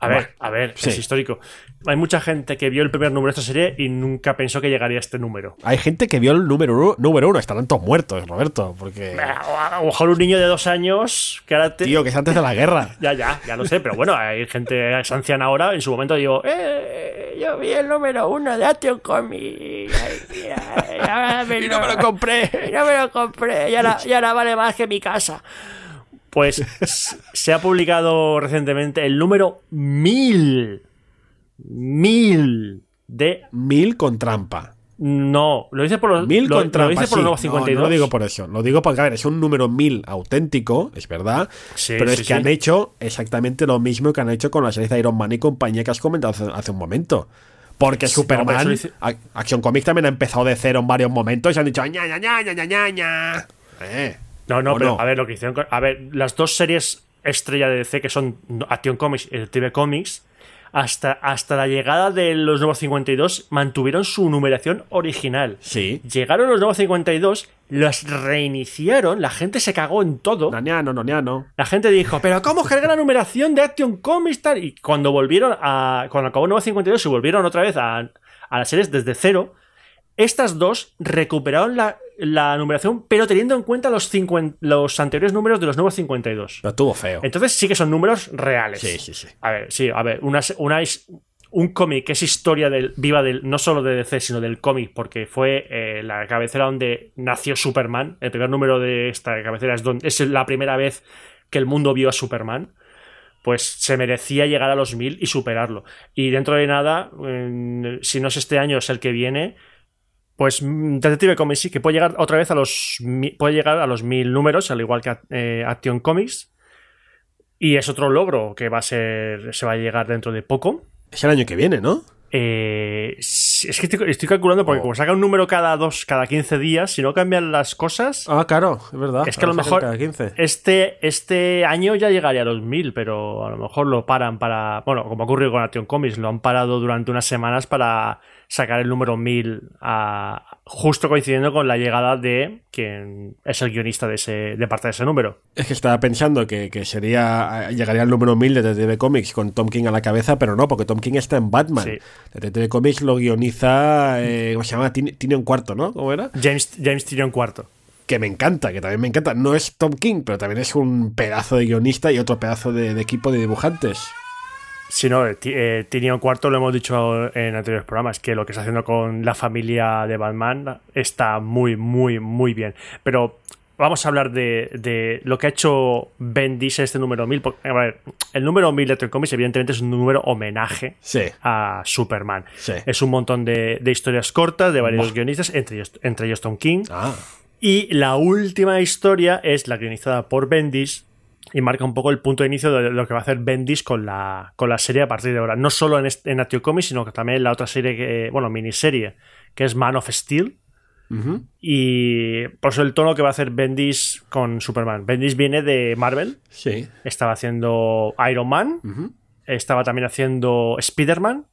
A ver, bueno, a ver, sí. es histórico. Hay mucha gente que vio el primer número de esta serie y nunca pensó que llegaría a este número. Hay gente que vio el número uno, número uno, estarán todos muertos, Roberto, porque... A lo mejor un niño de dos años que ahora te- Tío, que es antes de la guerra. [laughs] Ya, ya, ya lo sé, pero bueno, hay gente que es anciana ahora. En su momento digo, eh, yo vi el número uno de Action Comics. [laughs] Y no me lo compré. Y no me lo compré. Y ahora, y ahora vale más que mi casa. Pues se ha publicado recientemente el número 1000. 1000 de. Mil con trampa. No, lo dice por los. Mil lo, con lo trampa. dice por sí. los nuevos No, 52. No, lo digo por eso. Lo digo porque, a ver, es un número mil auténtico, es verdad. Sí, pero es que han hecho exactamente lo mismo que han hecho con la serie de Iron Man y compañía que has comentado hace, hace un momento. Porque no, Superman, Action Comics también ha empezado de cero en varios momentos y han dicho ña, ña, ña, ña, ña, ña. Eh, No, no, ¿o pero a ver, lo que hicieron. con- A ver, las dos series estrella de DC que son Action Comics y TV Comics, hasta, hasta la llegada de los nuevos 52 mantuvieron su numeración original. Sí. Llegaron los nuevos 52, los reiniciaron, la gente se cagó en todo. Naniano, noniano. La gente dijo, pero ¿cómo carga la numeración de Action Comics tal? Y cuando volvieron a. Cuando acabó el nuevo 52 y volvieron otra vez a, a las series desde cero, estas dos recuperaron la, la numeración, pero teniendo en cuenta los, 50 los anteriores números de los nuevos 52. Pero estuvo feo. Entonces sí que son números reales. Sí, sí, sí. A ver, sí, a ver, una, una un cómic que es historia del, viva del, no solo de DC, sino del cómic, porque fue eh, la cabecera donde nació Superman. El primer número de esta cabecera es, donde, es la primera vez que el mundo vio a Superman. Pues se merecía llegar a los mil y superarlo. Y dentro de nada, si no es este año, es el que viene. Pues mm, Detective Comics sí que puede llegar otra vez a los puede llegar a los mil números, al igual que eh, Action Comics. Y es otro logro que va a ser. se va a llegar dentro de poco. Es el año que viene, ¿no? Eh, es que estoy, estoy calculando porque Oh. como saca un número cada dos, cada 15 días, si no cambian las cosas, Ah, claro, es verdad. Es que a lo mejor- sacan cada 15. este, este año ya llegaría a los 1000, pero a lo mejor lo paran para. Bueno, como ocurrió con Action Comics, lo han parado durante unas semanas para sacar el número 1000 a- justo coincidiendo con la llegada de quien es el guionista de, ese, de parte de ese número. Es que estaba pensando que, que sería llegaría al número 1000 de Detective Comics con Tom King a la cabeza, pero no, porque Tom King está en Batman. Sí. Detective Comics lo guioniza, eh, ¿cómo se llama? Tiene un cuarto, ¿no? ¿Cómo era? James, James Tyrion IV. Que me encanta, que también me encanta. No es Tom King, pero también es un pedazo de guionista y otro pedazo de, de equipo de dibujantes. Si no, eh, Ti- Tyrion IV lo hemos dicho en anteriores programas, que lo que está haciendo con la familia de Batman está muy, muy, muy bien. Pero vamos a hablar de, de lo que ha hecho Bendis en este número 1000. porque, a ver, el número 1000 de Action Comics evidentemente es un número homenaje Sí. a Superman. Sí. Es un montón de, de historias cortas de varios Buah. guionistas, entre ellos, entre ellos Tom King. Ah, Y la última historia es la guionizada por Bendis y marca un poco el punto de inicio de lo que va a hacer Bendis con la, con la serie a partir de ahora. No solo en, este- en Comics, sino que también en la otra serie, que, bueno, miniserie, que es Man of Steel. Y por eso el tono que va a hacer Bendis con Superman. Bendis viene de Marvel, sí. estaba haciendo Iron Man, estaba también haciendo Spider-Man,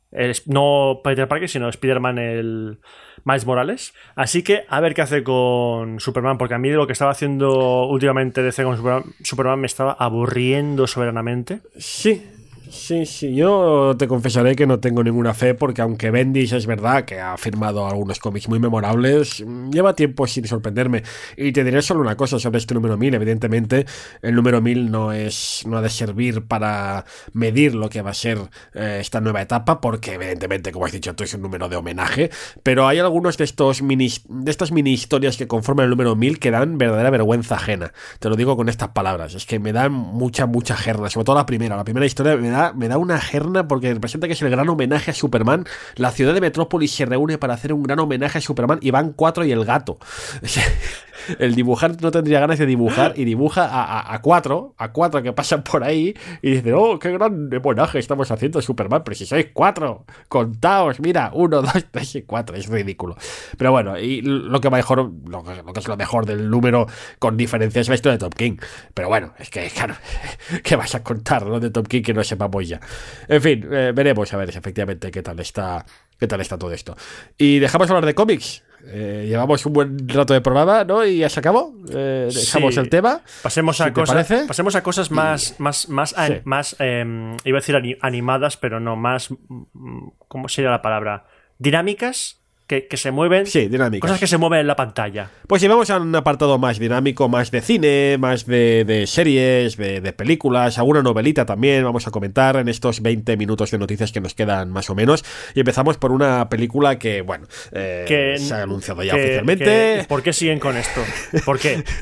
no Peter Parker, sino Spider-Man el Miles Morales. Así que a ver qué hace con Superman, porque a mí lo que estaba haciendo últimamente DC con Superman, Superman me estaba aburriendo soberanamente. Sí, sí, sí. Yo te confesaré que no tengo ninguna fe porque aunque Bendis es verdad que ha firmado algunos cómics muy memorables, mm, lleva tiempo sin sorprenderme. Y te diré solo una cosa sobre este número 1000. Evidentemente, el número 1000 no, es, no ha de servir para medir lo que va a ser eh, esta nueva etapa porque evidentemente, como has dicho tú, es un número de homenaje. Pero hay algunos de, estos mini, de estas mini historias que conforman el número 1000 que dan verdadera vergüenza ajena. Te lo digo con estas palabras. Es que me dan mucha, mucha jerna. Sobre todo la primera. La primera historia me da, me da una jerna porque representa que es el gran homenaje a Superman. La ciudad de Metrópolis se reúne para hacer un gran homenaje a Superman y van cuatro y el gato. [laughs] el dibujante no tendría ganas de dibujar y dibuja a, a, cuatro, a cuatro que pasan por ahí y dice, oh, qué gran homenaje estamos haciendo Superman, pero si sois cuatro, contaos, mira, uno, dos, tres y cuatro, es ridículo. Pero bueno, y lo que mejor, lo, que es lo mejor del número con diferencia es la historia de Top King. Pero bueno, es que, claro, [laughs] ¿qué vas a contar ¿no? de Top King que no sepamos ya? En fin, eh, veremos a ver efectivamente qué tal está qué tal está todo esto. Y dejamos hablar de cómics. Eh, llevamos un buen rato de programa, ¿no? Y ya se acabó. Eh, dejamos el tema. Pasemos a, cosas, pasemos a cosas más, más, más, más em, iba a decir animadas, pero no, más, mm, ¿cómo sería la palabra? Dinámicas que, se mueven. Sí, dinámicas. Cosas que se mueven en la pantalla. Pues llevamos a un apartado más dinámico, más de cine, más de, series, de, películas, alguna novelita también vamos a comentar en estos 20 minutos de noticias que nos quedan más o menos. Y empezamos por una película que, bueno, eh, se ha anunciado ya oficialmente. ¿Por qué siguen con esto? ¿Por qué? [laughs]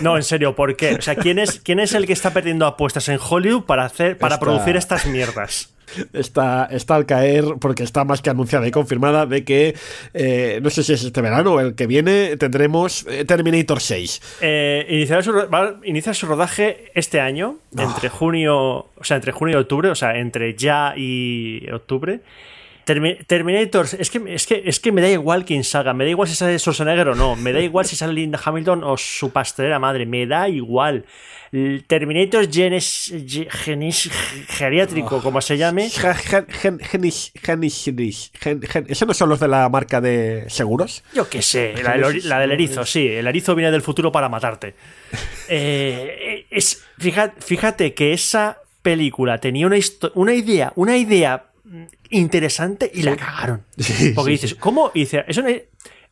No, en serio, ¿por qué? O sea, ¿quién es, ¿quién es el que está perdiendo apuestas en Hollywood para, hacer, para producir estas mierdas? Está, está al caer porque está más que anunciada y confirmada de que eh, no sé si es este verano o el que viene tendremos eh, Terminator 6. Eh, iniciará su, va a iniciar su rodaje este año, ah. entre junio, o sea, entre junio y octubre, o sea, entre ya y octubre. Terminator, es que, es, que, es que me da igual quién salga, me da igual si sale Schwarzenegger o no, me da igual si sale Linda Hamilton o su pastelera madre, me da igual. Terminator genes, genes, geriátrico, como se llame. ¿Esos no son los de la marca de seguros? Yo qué sé, la, del erizo, sí. El erizo viene del futuro para matarte. [laughs] Eh, es, fíjate, fíjate que esa película tenía una, una idea, una idea interesante y la cagaron. [laughs] Porque dices, ¿cómo? dice, es una,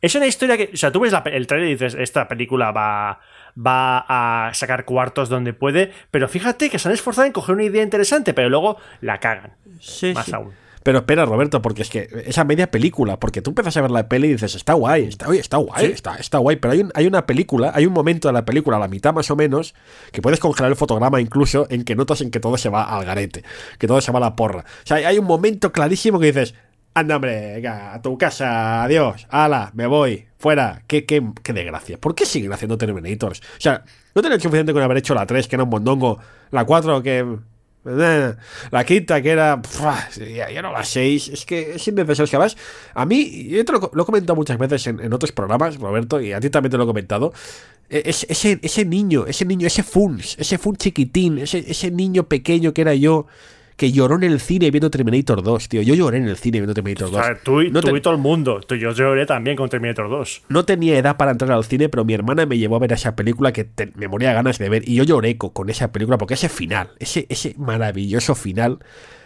es una historia que. O sea, tú ves el trailer y dices, esta película va va a sacar cuartos donde puede, pero fíjate que se han esforzado en coger una idea interesante, pero luego la cagan. Sí, más aún. Pero espera, Roberto, porque es que esa media película, porque tú empiezas a ver la peli y dices, está guay, está, está guay, está, está guay, pero hay, hay una película, hay un momento de la película, a la mitad más o menos, que puedes congelar el fotograma incluso, en que notas en que todo se va al garete, que todo se va a la porra. O sea, hay un momento clarísimo que dices, anda hombre, a tu casa, adiós, ala, me voy, fuera, qué, qué, qué desgracia. ¿Por qué siguen haciendo Terminators? O sea, no tenían suficiente con haber hecho la 3, que era un mondongo, la 4, que la quinta, que era. ya, no la 6. Es que es innecesario. Es que además, a mí, yo te lo, he comentado muchas veces en, otros programas, Roberto, y a ti también te lo he comentado. E, ese, ese niño, ese niño, ese Funs, ese Funs chiquitín, ese, ese niño pequeño que era yo que lloró en el cine viendo Terminator 2, tío. Yo lloré en el cine viendo Terminator 2. O sea, tú, y, todo el mundo. yo lloré también con Terminator 2. No tenía edad para entrar al cine, pero mi hermana me llevó a ver esa película que me moría ganas de ver. Y yo lloré con, esa película porque ese final, ese, ese maravilloso final,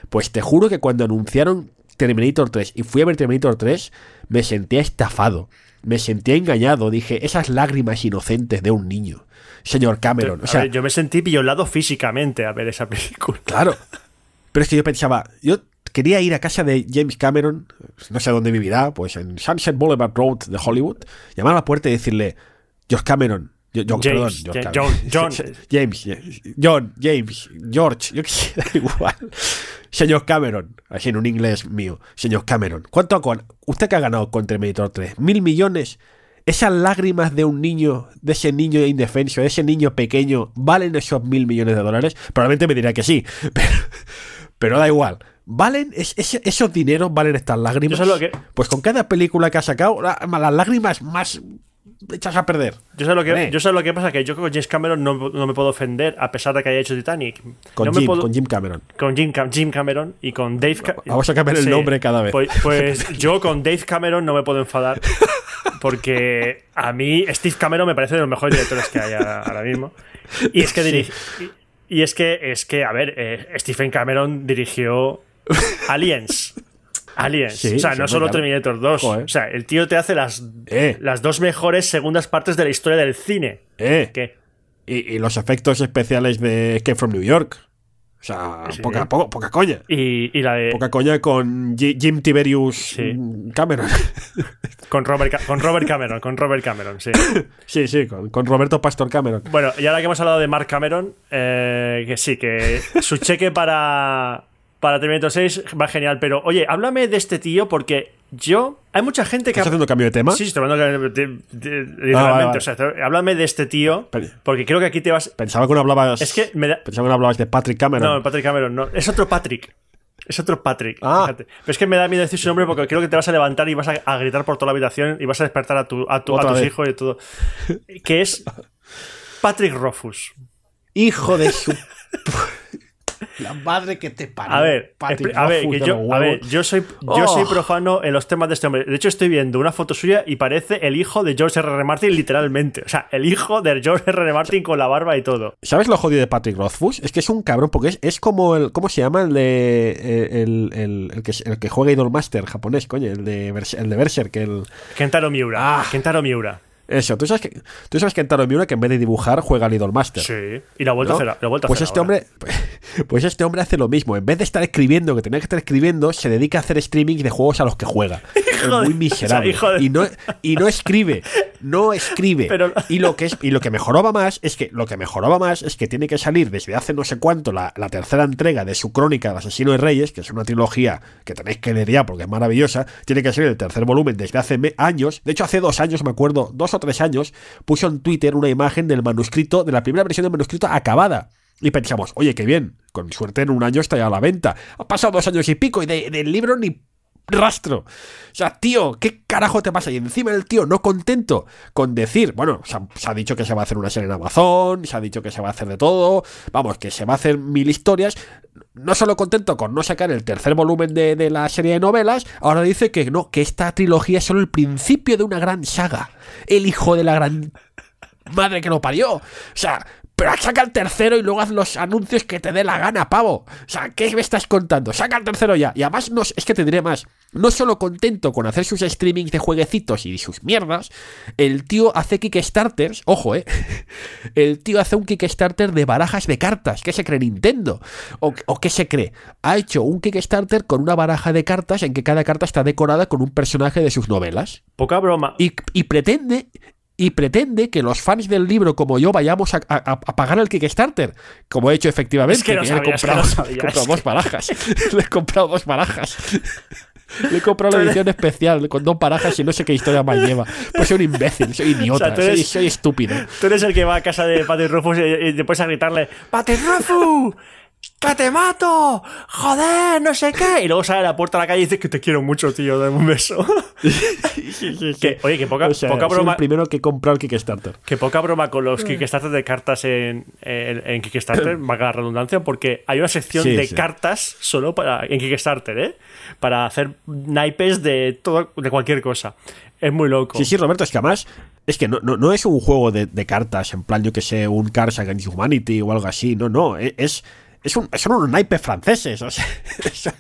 pues te juro que cuando anunciaron Terminator 3 y fui a ver Terminator 3, me sentía estafado. Me sentía engañado. Dije, esas lágrimas inocentes de un niño. Señor Cameron. O sea, yo me sentí violado físicamente a ver esa película. Claro. [laughs] Pero es que yo pensaba, yo quería ir a casa de James Cameron, no sé dónde vivirá, pues en Sunset Boulevard Road de Hollywood, llamar a la puerta y decirle, George Cameron, John, James, perdón, John, John, [laughs] James, John, James, George, yo quisiera [laughs] igual. Señor Cameron, así en un inglés mío, señor Cameron, ¿cuánto ha, usted que ha ganado con Terminator 3? ¿Mil millones? ¿Esas lágrimas de un niño, de ese niño indefenso, de ese niño pequeño, valen esos mil millones de dólares? Probablemente me dirá que sí, [laughs] pero pero da igual. ¿Valen esos dineros? ¿Valen estas lágrimas? Pues con cada película que ha sacado, las lágrimas más echas a perder. Yo sé lo que, yo sé lo que pasa, que yo con James Cameron no, me puedo ofender a pesar de que haya hecho Titanic. Con, Jim, con Jim, Cameron. Con Jim, Jim Cameron y con Dave Cameron. Vamos a cambiar el nombre cada vez. Pues, pues [laughs] yo con Dave Cameron no me puedo enfadar porque a mí Steve Cameron me parece de los mejores directores que hay ahora mismo. Y es que dirige, y es que, es que a ver, eh, Stephen Cameron dirigió [laughs] Aliens. Aliens. o sea, no solo Terminator 2. O sea, el tío te hace las, eh. las dos mejores segundas partes de la historia del cine. Eh. ¿Qué? Y, y, los efectos especiales de Escape from New York. O sea, poca, poca, coña. Y, la de. Poca coña con Jim Tiberius Cameron. [laughs] Con Robert, con Robert Cameron, con Robert Cameron, sí. [coughs] Sí, sí, con, Roberto Pastor Cameron. Bueno, y ahora que hemos hablado de Mark Cameron, eh, que sí, que su cheque para, para Terminator 6 va genial. Pero, oye, háblame de este tío porque Yo, hay mucha gente que. ¿Estás haciendo cambio de tema? Sí, estoy hablando de, de-. Ah, vale, vale. O sea, háblame de este tío, porque creo que aquí te vas. Pensaba que no hablabas. Es que me da. Pensaba que no hablabas de Patrick Cameron. No, Patrick Cameron, no. Es otro Patrick. Es otro Patrick. Ah. Fíjate. Pero es que me da miedo decir su nombre porque creo que te vas a levantar y vas a, a gritar por toda la habitación y vas a despertar a, tu, a, tu- a tus vez. hijos y todo. Que es [laughs] Patrick Rofus. Hijo de su. [laughs] La madre que te parió. A ver, Patrick a ver, que yo, los a ver, huevos. yo soy, yo Oh. soy profano en los temas de este hombre. De hecho, estoy viendo una foto suya y parece el hijo de George R. R. Martin, literalmente. O sea, el hijo de George R. R. Martin con la barba y todo. ¿Sabes lo jodido de Patrick Rothfuss? Es que es un cabrón, porque es, es como el. ¿Cómo se llama? El de. eh, El, el, el que, el que juega Idolmaster japonés, coño. El de, el de Berserk. El, Kentaro Miura. Ah. Kentaro Miura. Eso. ¿Tú sabes, que, tú sabes que en Taro Miura que en vez de dibujar juega al Idolmaster. Sí. Y la vuelta ¿no? La vuelta pues este ahora. hombre [laughs] pues este hombre hace lo mismo en vez de estar escribiendo que tenía que estar escribiendo se dedica a hacer streaming de juegos a los que juega [laughs] es Hijo de- muy miserable o sea, hijo de- y no y no escribe no escribe [laughs] Pero- y lo que es y lo que mejoraba más es que lo que mejoraba más es que tiene que salir desde hace no sé cuánto la, la tercera entrega de su crónica de asesino de reyes que es una trilogía que tenéis que leer ya porque es maravillosa tiene que salir el tercer volumen desde hace años de hecho hace dos años me acuerdo dos tres años puso en Twitter una imagen del manuscrito de la primera versión del manuscrito acabada y pensamos, oye, qué bien, con suerte en un año está ya a la venta. Ha pasado dos años y pico y de- del libro ni rastro. O sea, tío, ¿qué carajo te pasa? Y encima el tío no contento con decir, bueno, se ha, dicho que se va a hacer una serie en Amazon, se ha dicho que se va a hacer de todo, vamos, que se va a hacer mil historias. No solo contento con no sacar el tercer volumen de, de la serie de novelas, ahora dice que no, que esta trilogía es solo el principio de una gran saga. El hijo de la gran madre que lo parió. O sea, pero saca el tercero y luego haz los anuncios que te dé la gana, pavo. O sea, ¿qué me estás contando? Saca el tercero ya. Y además, no, es que te diré más. No solo contento con hacer sus streamings de jueguecitos y sus mierdas, el tío hace Kickstarters. Ojo, eh. [laughs] El tío hace un Kickstarter de barajas de cartas. ¿Qué se cree Nintendo? ¿O, o qué se cree? Ha hecho un Kickstarter con una baraja de cartas en que cada carta está decorada con un personaje de sus novelas Poca broma. y, y pretende y pretende que los fans del libro como yo vayamos a, a- a pagar el Kickstarter, como he hecho efectivamente. Es que le he que [laughs] comprado, [laughs] le he comprado dos barajas. le he comprado dos [laughs] barajas. Le he comprado la edición especial con dos barajas y no sé qué historia más lleva. Pues soy un imbécil, soy idiota, O sea, tú eres- soy, soy estúpido. Tú eres el que va a casa de Patrick Rufus y, y puedes a gritarle ¡Patrick Rufus! ¡Que te mato! ¡Joder! No sé qué. Y luego sale a la puerta de la calle y dice que te quiero mucho, tío. Dame un beso. [laughs] [laughs] que, oye, que poca, O sea, poca broma. el primero que compró el Kickstarter. Que poca broma con los Kickstarter de cartas en, en, en Kickstarter, [clears throat] valga la redundancia, porque hay una sección Sí, de sí. cartas solo para en Kickstarter, ¿eh? Para hacer naipes de todo, de cualquier cosa. Es muy loco. Sí, sí, Roberto, es que además es que no, no, no es un juego de, de cartas, en plan, yo que sé, un Cars Against Humanity o algo así, no, no, e- es... Es un, son unos naipes franceses, o sea, [laughs] son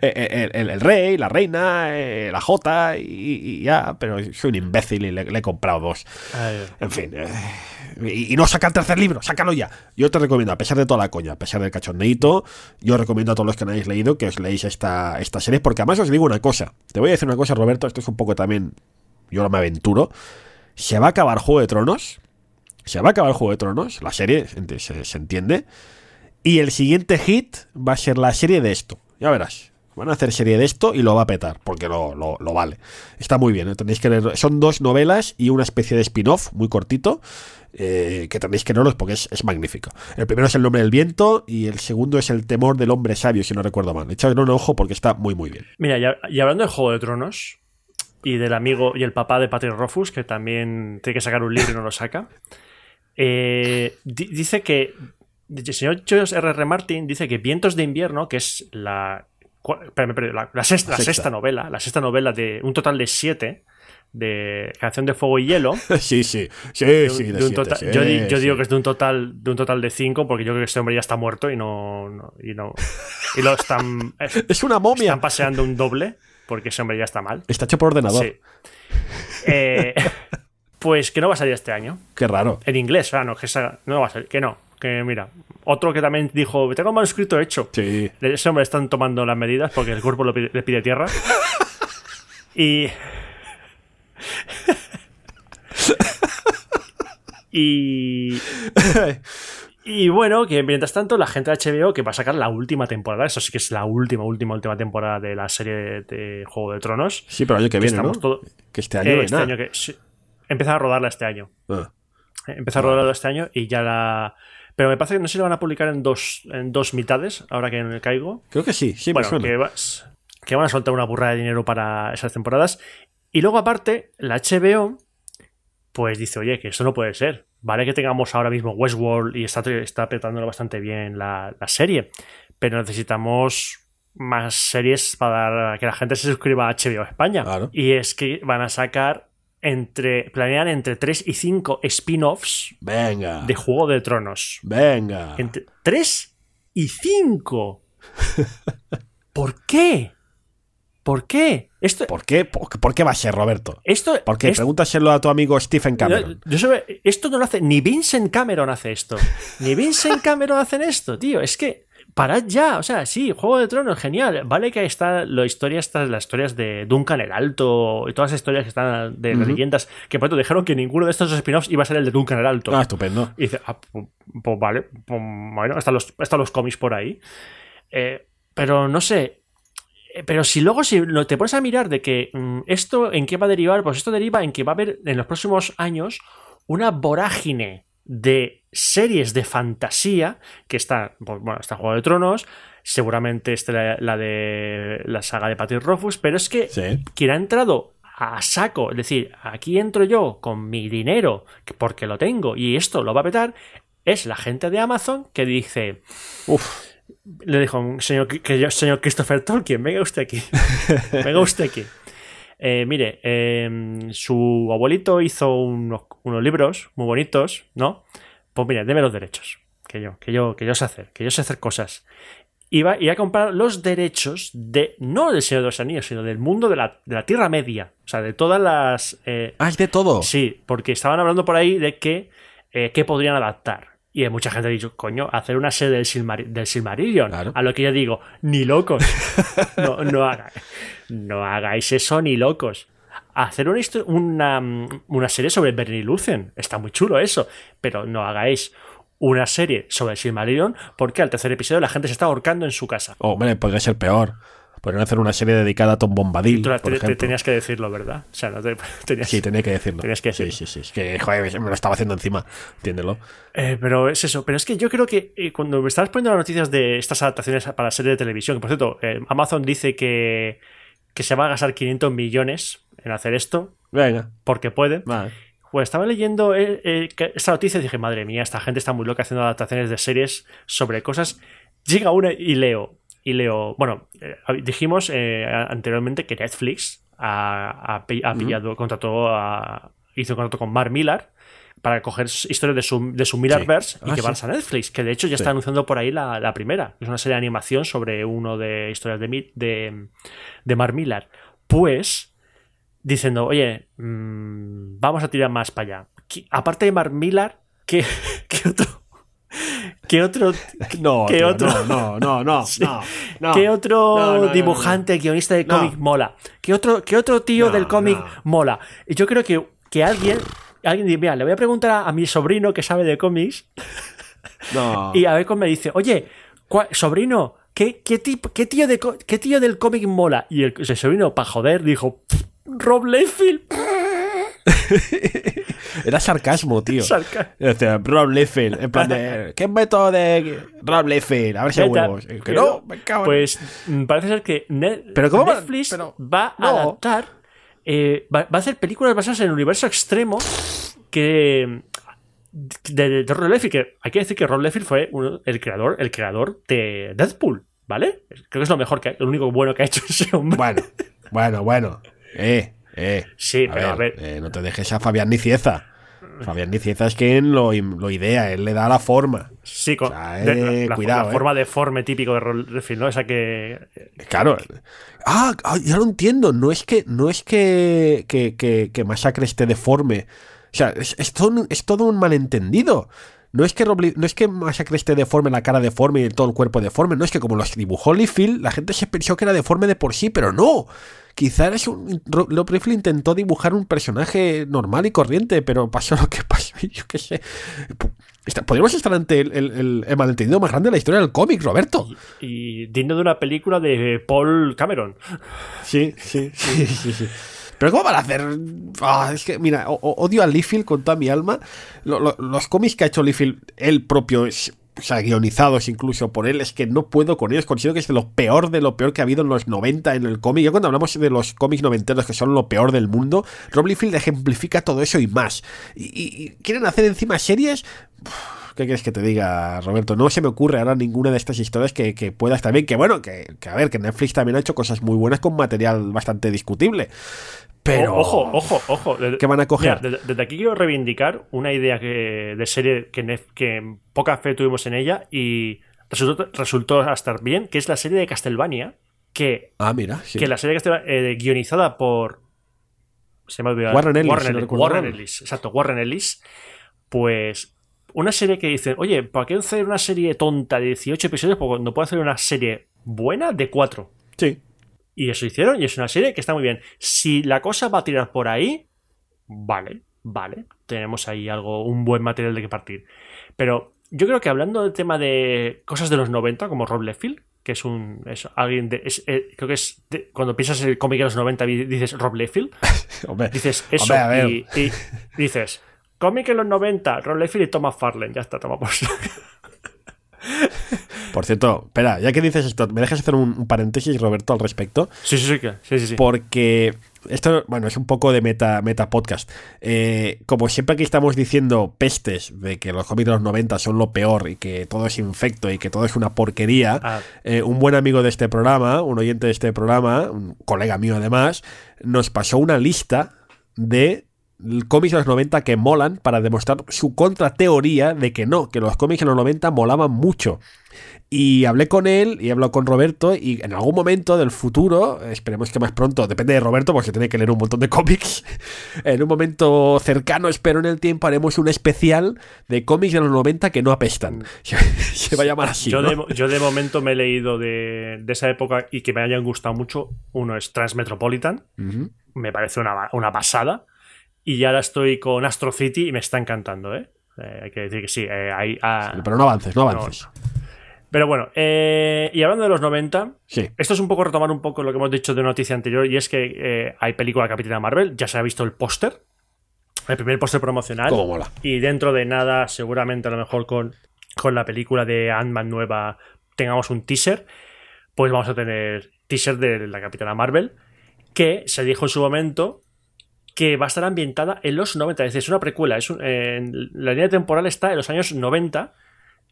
el, el- el rey, la reina, eh, la jota y, y ya, pero soy un imbécil y le, le he comprado dos. Ay, En fin, eh, y, y no saca el tercer libro, sácalo ya. Yo te recomiendo, a pesar de toda la coña, a pesar del cachondeito, yo recomiendo a todos los que no hayáis leído que os leáis esta, esta serie, porque además os digo una cosa. Te voy a decir una cosa, Roberto, esto es un poco también, yo no me aventuro. Se va a acabar Juego de Tronos, se va a acabar Juego de Tronos, la serie, se entiende, y el siguiente hit va a ser la serie de esto, ya verás. Van a hacer serie de esto y lo va a petar, porque lo, lo- vale. Está muy bien, ¿eh? tenéis que leer. Son dos novelas y una especie de spin-off muy cortito, eh, que tenéis que leerlos porque es, es magnífico. El primero es El nombre del viento y el segundo es El temor del hombre sabio, si no recuerdo mal. Echadle un ojo porque está muy, muy bien. Mira, y hablando de Juego de Tronos y del amigo y el papá de Patrick Rofus, que también tiene que sacar un libro y no lo saca, eh, di- dice que el señor George R. R. Martin dice que Vientos de invierno, que es la, la, la sexta, la Sexta. sexta novela, la sexta novela de un total de siete de Canción de Fuego y Hielo. [laughs] sí, sí, sí, de sí. de de un siete, total- sí, yo di- yo sí. digo que es de un total de un total de cinco porque yo creo que este hombre ya está muerto y no, no- y no y lo están [laughs] eh, Es una momia. están paseando un doble porque ese hombre ya está mal. Está hecho por ordenador. Sí. Eh, [laughs] pues que no va a salir este año. Qué raro. En inglés, o sea, no, que esa- no va a salir. Que no. Que mira. Otro que también dijo, tengo un manuscrito hecho. Sí. Ese hombre están tomando las medidas porque el cuerpo lo pide- le pide tierra. Y. [laughs] y. [laughs] Y bueno, que mientras tanto la gente de HBO que va a sacar la última temporada, eso sí que es la última, última, última temporada de la serie de Juego de Tronos. Sí, pero el año que, viene, ¿no? Que este año, este año que sí, empieza a rodarla este año. Ah. Empieza a rodarla este año y ya la... Pero me parece que no sé si lo van a publicar en dos, en dos mitades, ahora que me caigo. Creo que sí, sí, bueno, que, que van a soltar una burra de dinero para esas temporadas. Y luego aparte, la HBO pues dice, oye, que eso no puede ser. Vale que tengamos ahora mismo Westworld y está, está apretándolo bastante bien la, serie, pero necesitamos más series para que la gente se suscriba a HBO España. Y es que van a sacar entre. planean entre 3 y 5 spin-offs Venga. de Juego de Tronos. Venga. Entre 3 y 5. [laughs] ¿Por qué? ¿Por qué? Esto, ¿Por qué? ¿Por, qué va a ser, Roberto? Esto, ¿Por qué? Pregúntaselo a tu amigo Stephen Cameron. esto no lo hace. Ni Vincent Cameron hace esto. [laughs] Ni Vincent Cameron hacen esto, tío. Es que. Parad ya. O sea, sí, Juego de Tronos, genial. Vale que ahí está la historia, estas, las historias de Duncan el Alto y todas las historias que están de leyendas. Que por dijeron que ninguno de estos spin-offs iba a ser el de Duncan el Alto. Ah, estupendo. Y dice, ah, pues, pues, vale, pues, bueno, están los, están los cómics por ahí. Eh, pero no sé, eh, pero si luego si te pones a mirar de que mm, esto en qué va a derivar, pues esto deriva en que va a haber en los próximos años una vorágine de series de fantasía que está, pues, bueno, está Juego de Tronos, seguramente está la, de la saga de Patrick Rofus, pero es que quien ha entrado a saco, es decir, aquí entro yo con mi dinero porque lo tengo y esto lo va a petar, es la gente de Amazon que dice, uff, le dijo, señor, que señor Christopher Tolkien, venga usted aquí. venga [laughs] usted aquí. Eh, mire, em, su abuelito hizo unos, libros muy bonitos, ¿no? Pues mire, deme los derechos. Que yo, que yo, que yo sé hacer, que yo sé hacer cosas. Iba, a comprar los derechos de, no del Señor de los Anillos, sino del mundo de la, de la Tierra Media. O sea, de todas las. Eh, ah, es de todo. Sí, porque estaban hablando por ahí de que, eh, que podrían adaptar. Y mucha gente ha dicho, coño, hacer una serie del, del Silmarillion. A lo que yo digo, ni locos. [laughs] no, no, hagáis, no hagáis eso ni locos. Hacer una, una, una serie sobre Bernie Lucen. Está muy chulo eso. Pero no hagáis una serie sobre Silmarillion porque al tercer episodio la gente se está ahorcando en su casa. Hombre, podría ser peor. Podrían hacer una serie dedicada a Tom Bombadil. por ejemplo. tenías que decirlo, ¿verdad? O sea, no [laughs] tenías, sí, tenía que decirlo. Tenías que decirlo. Sí, sí, sí. Es que, joder, me lo estaba haciendo encima. Entiéndelo. Eh, pero es eso. Pero es que yo creo que eh, cuando me estabas poniendo las noticias de estas adaptaciones para la serie de televisión, que por cierto, eh, Amazon dice que, que se va a gastar 500 millones en hacer esto. Venga. Porque puede. Vale. Pues estaba leyendo esta noticia y dije, madre mía, esta gente está muy loca haciendo adaptaciones de series sobre cosas. Llega una y leo y leo, bueno, eh, dijimos eh, anteriormente que Netflix ha, pillado, contrató a, hizo un contrato con Mark Millar para coger historias de su, de su Millarverse y ah, que van a Netflix, que de hecho ya está anunciando por ahí la, primera, es una serie de animación sobre uno de historias de, de, de Mark Millar. Pues, diciendo, oye, mm, vamos a tirar más para allá. Aparte de Mark Millar, ¿qué, [laughs] qué otro ¿Qué otro, no, ¿qué otro, no, no, no, no, ¿Qué otro dibujante, guionista de cómic mola? ¿Qué otro, qué otro tío del cómic mola? Y yo creo que, que alguien, alguien dice, mira, le voy a preguntar a, mi sobrino que sabe de cómics. [laughs] y a ver cómo me dice, oye, sobrino, ¿qué, qué, tipo, qué, tío de, ¿qué tío del cómic mola? Y el, sobrino, para joder, dijo, Rob Liefeld. [laughs] Era sarcasmo, tío. Sarcasmo. Rob Liefeld, en plan de, [laughs] ¿qué método de Rob Liefeld? A ver si hay huevos. Que no, me cago Pues mm, parece ser que Netflix va a adaptar, eh, va, a hacer películas basadas en el universo extremo que de, Rob Liefeld, que hay que decir que Rob Liefeld fue el creador, el creador de Deadpool, ¿vale? Creo que es lo mejor que lo único bueno que ha hecho [laughs] ese hombre. Bueno, bueno, bueno. Eh, eh, sí, pero a ver. Eh, no te dejes a Fabián Nicieza. Fabián Nicieza es quien lo, lo, idea, él le da la forma. Sí, con, eh, la, cuidado. La eh. forma deforme típico de Rolfing, ¿no? Esa que. Claro. Ah, ah, ya lo entiendo. No es que, no es que, que, que, Masacre esté deforme. O sea, es, todo, es todo un malentendido. No es que no es que Masacre esté deforme, la cara deforme y todo el cuerpo deforme, no es que como los dibujó Liefeld, la gente se pensó que era deforme de por sí, pero no. Quizá un, intentó dibujar un personaje normal y corriente, pero pasó lo que pasó. yo qué sé. Podríamos estar ante el, malentendido más grande de la historia del cómic, Roberto. Y, digno de una película de Paul Cameron. Sí, sí, sí, sí. Pero ¿cómo van a hacer? Ah, es que, mira, odio a Liefeld con toda mi alma. los cómics que ha hecho Liefeld, él propio, o sea, guionizados incluso por él, es que no puedo con ellos. Considero que es de lo peor de lo peor que ha habido en los 90 en el cómic. Yo cuando hablamos de los cómics noventeros que son lo peor del mundo, Rob Liefeld ejemplifica todo eso y más. Y, quieren hacer encima series... ¿Qué quieres que te diga, Roberto? No se me ocurre ahora ninguna de estas historias que, pueda estar bien. Que bueno, que, que, a ver, que Netflix también ha hecho cosas muy buenas con material bastante discutible. Pero. Ojo, ojo, ojo. ¿Qué van a coger? desde, aquí quiero reivindicar una idea que, de serie que, que poca fe tuvimos en ella y resultó, resultó estar bien, que es la serie de Castlevania. Que, ah, mira, que la serie de Castlevania, eh, guionizada por. Se me ha olvidado. Warren Ellis. Warren, Warren Ellis. Exacto, Warren Ellis. Pues. Una serie que dice, oye, ¿para qué hacer una serie tonta de 18 episodios? Porque no puedo hacer una serie buena de 4. Sí. Y eso hicieron y es una serie que está muy bien. Si la cosa va a tirar por ahí, vale, vale. Tenemos ahí algo, un buen material de que partir. Pero yo creo que hablando del tema de cosas de los 90, como Rob Liefeld, que es un es alguien de eh, creo que es cuando piensas en el cómic de los 90 dices Rob Liefeld [laughs] dices eso Y, dices cómic en los 90 Rob Liefeld y Thomas Farland ya está toma por por cierto, espera, ya que dices esto, ¿me dejas hacer un, paréntesis, Roberto, al respecto? Sí, sí, sí, sí, Porque esto, bueno, es un poco de meta, meta podcast. Eh, como siempre aquí estamos diciendo pestes de que los cómics de los 90 son lo peor y que todo es infecto y que todo es una porquería, ah. eh, un buen amigo de este programa, un oyente de este programa, un colega mío además, nos pasó una lista de cómics de los 90 que molan para demostrar su contrateoría de que no, que los cómics de los 90 molaban mucho. Y hablé con él y he hablado con Roberto y en algún momento del futuro, esperemos que más pronto, depende de Roberto porque tiene que leer un montón de cómics, [laughs] en un momento cercano, espero en el tiempo, haremos un especial de cómics de los 90 que no apestan. Mm. [laughs] Se va a llamar así. Yo, de, momento me he leído de, esa época y que me hayan gustado mucho. Uno es Transmetropolitan, me parece una, una pasada. Y ahora estoy con Astro City y me está encantando, ¿eh? eh hay que decir que sí, eh, hay, ah, pero no avances, no avances. Pero bueno, eh, y hablando de los 90, sí. esto es un poco retomar un poco lo que hemos dicho de noticia anterior, y es que hay película Capitana Marvel, ya se ha visto el póster, el primer póster promocional. Y dentro de nada, seguramente a lo mejor con, con la película de Ant-Man nueva tengamos un teaser, pues vamos a tener teaser de la Capitana Marvel, que se dijo en su momento que va a estar ambientada en los 90. Es decir, es una precuela. Es la línea temporal está en los años 90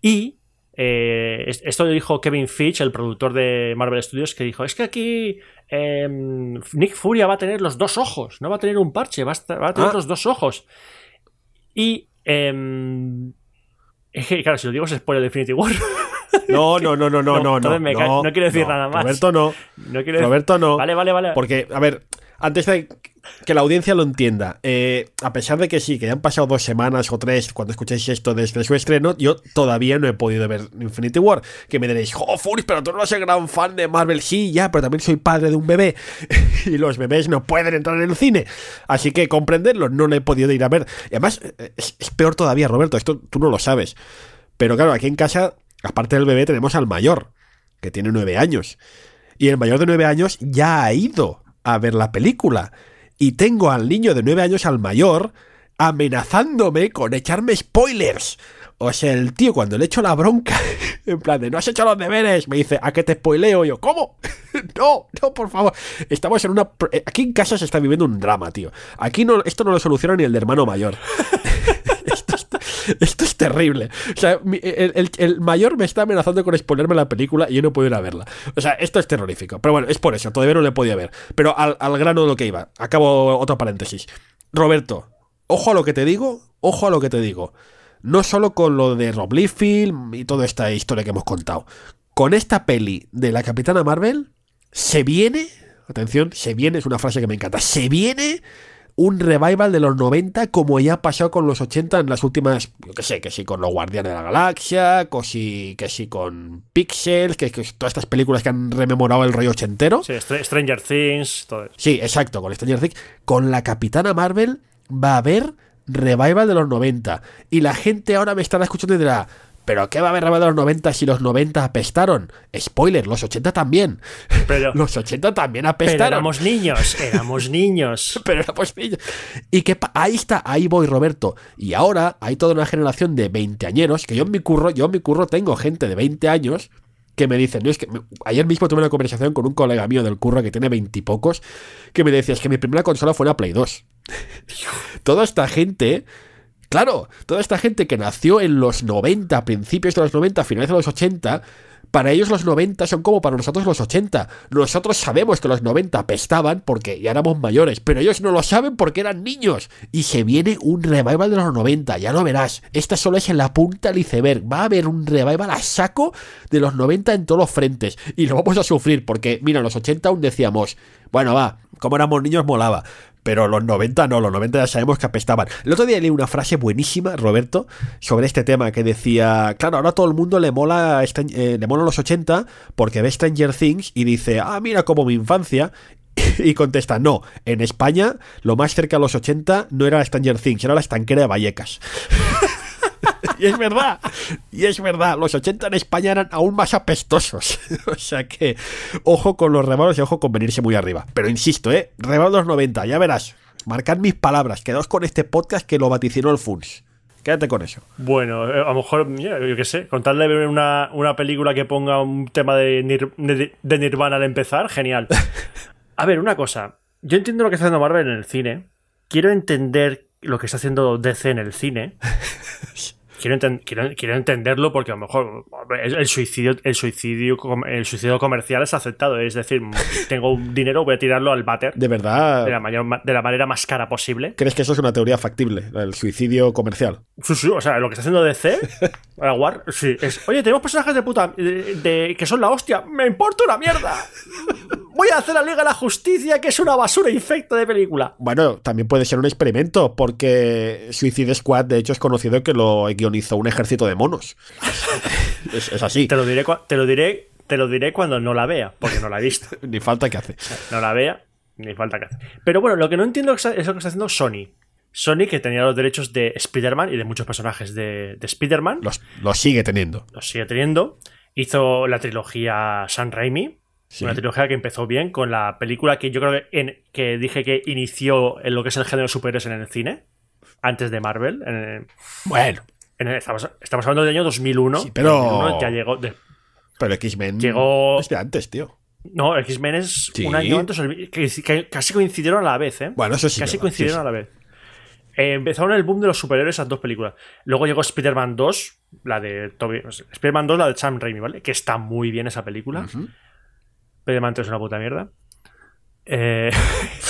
y eh, esto lo dijo Kevin Fitch, el productor de Marvel Studios, que dijo, es que aquí em, Nick Furia va a tener los dos ojos, no va a tener un parche, va a, tener ah. los dos ojos. Y... Em, claro, si lo digo es spoiler de Infinity War. [laughs] No, no, no, no, no, no. No, no, quiero decir nada más. Roberto no. [laughs] no Roberto no. Vale, vale, vale. Porque, a ver, antes de que la audiencia lo entienda, eh, a pesar de que sí, que ya han pasado dos semanas o tres cuando escuchéis esto desde su estreno, yo todavía no he podido ver Infinity War. Que me diréis, oh, Furis, pero tú no eres gran fan de Marvel. Sí, ya, pero también soy padre de un bebé [laughs] y los bebés no pueden entrar en el cine. Así que comprenderlo, no lo he podido ir a ver. Y además, es, es peor todavía, Roberto, esto tú no lo sabes. Pero claro, aquí en casa, aparte del bebé, tenemos al mayor, que tiene nueve años. Y el mayor de nueve años ya ha ido a ver la película. Y tengo al niño de nueve años, al mayor, amenazándome con echarme spoilers. O sea, el tío cuando le echo la bronca, [laughs] en plan de no has hecho los deberes, me dice, ¿a qué te spoileo? yo, ¿cómo? [laughs] no, no, por favor. Estamos en una... Aquí en casa se está viviendo un drama, tío. Aquí no, esto no lo soluciona ni el de hermano mayor. [laughs] Esto es [laughs] terrible. O sea, el, mayor me está amenazando con exponerme la película y yo no puedo ir a verla. O sea, esto es terrorífico. Pero bueno, es por eso, todavía no le podía ver. Pero al, grano de lo que iba. Acabo otro paréntesis. Roberto, ojo a lo que te digo, ojo a lo que te digo. No solo con lo de Rob Liefeld y toda esta historia que hemos contado. Con esta peli de la Capitana Marvel, se viene, atención, se viene, es una frase que me encanta, se viene un revival de los 90 como ya ha pasado con los 80 en las últimas, yo que sé, que sí con los Guardianes de la Galaxia, que sí, que sí con Pixels, que, que, todas estas películas que han rememorado el rollo ochentero. Sí, Stranger Things, todo eso. Sí, exacto, con Stranger Things. Con la Capitana Marvel va a haber revival de los 90. Y la gente ahora me estará escuchando y dirá, ¿pero qué va a haber de los 90 si los 90 apestaron? Spoiler, los 80 también. Pero, [laughs] Los 80 también pero apestaron. éramos niños, éramos [laughs] niños. Pero éramos niños. Y que ahí está, ahí voy, Roberto. Y ahora hay toda una generación de veinteañeros, que yo en mi curro, yo en mi curro tengo gente de 20 años que me dicen, no, es que me- ayer mismo tuve una conversación con un colega mío del curro que tiene veintipocos, que me decía, es que mi primera consola fue una Play 2. [laughs] toda esta gente, claro, toda esta gente que nació en los 90, principios de los 90, finales de los 80, para ellos los 90 son como para nosotros los 80. Nosotros sabemos que los 90 apestaban porque ya éramos mayores, pero ellos no lo saben porque eran niños. Y se viene un revival de los 90, ya lo verás. Esta solo es en la punta del iceberg. Va a haber un revival a saco de los 90 en todos los frentes. Y lo vamos a sufrir porque, mira, los 80 aún decíamos, bueno, va, como éramos niños molaba. Pero los 90 no, los 90 ya sabemos que apestaban. El otro día leí una frase buenísima, Roberto, sobre este tema que decía, claro, ahora todo el mundo le mola, eh, le mola los 80 porque ve Stranger Things y dice, ah, mira como mi infancia. [laughs] Y contesta, no, en España lo más cerca a los 80 no era Stranger Things, era la estanquera de Vallecas. [laughs] y es verdad, y es verdad, los 80 en España eran aún más apestosos. [laughs] o sea que, ojo con los rebalos y ojo con venirse muy arriba. Pero insisto, ¿eh? Rebalos de los 90, ya verás. Marcad mis palabras, quedaos con este podcast que lo vaticinó el Funs. Quédate con eso. Bueno, eh, a lo mejor, yo qué sé, contarle ver una, una película que ponga un tema de, Nir- de, de Nirvana al empezar, genial. [laughs] A ver, una cosa. Yo entiendo lo que está haciendo Marvel en el cine. Quiero entender lo que está haciendo DC en el cine. [laughs] Quiero, enten- quiero, quiero entenderlo porque a lo mejor el, el suicidio el suicidio el suicidio comercial es aceptado es decir [laughs] tengo un dinero voy a tirarlo al váter De verdad, de la, mayor, de la manera más cara posible ¿crees que eso es una teoría factible? El suicidio comercial. Sí, sí, o sea, lo que está haciendo DC, [laughs] la War, sí, es, oye, tenemos personajes de puta, de, de- que son la hostia, me importa una mierda. Voy a hacer la Liga de la Justicia, que es una basura infecta de película. Bueno, también puede ser un experimento, porque Suicide Squad, de hecho, es conocido que lo guionizó un ejército de monos. [laughs] es, es así. Te lo diré, te lo diré, te lo diré cuando no la vea, porque no la he visto. [laughs] Ni falta que hace. No la vea, ni falta que hacer. Pero bueno, lo que no entiendo es lo que está haciendo Sony. Sony, que tenía los derechos de Spider-Man y de muchos personajes de, de Spider-Man, Los, los sigue teniendo. los sigue teniendo. Hizo la trilogía San Raimi, Sí. Una trilogía que empezó bien con la película que yo creo que, en- que dije que inició en lo que es el género de superhéroes en el cine, antes de Marvel. En, Bueno, en estamos, estamos hablando del año 2001. Sí, pero- 2001 ya llegó. de- pero X-Men Llegó- es de antes, tío. no, X-Men es Sí. un año antes, que, que casi coincidieron a la vez, ¿eh? Bueno, eso sí. casi verdad, coincidieron a la vez. Eh, empezaron el boom de los superhéroes esas dos películas. Luego llegó Spider-Man 2, la de Toby. Spider-Man 2, la de Sam Raimi, ¿vale? Que está muy bien esa película. Ujú. Spider-Man 3 es una puta mierda. Eh,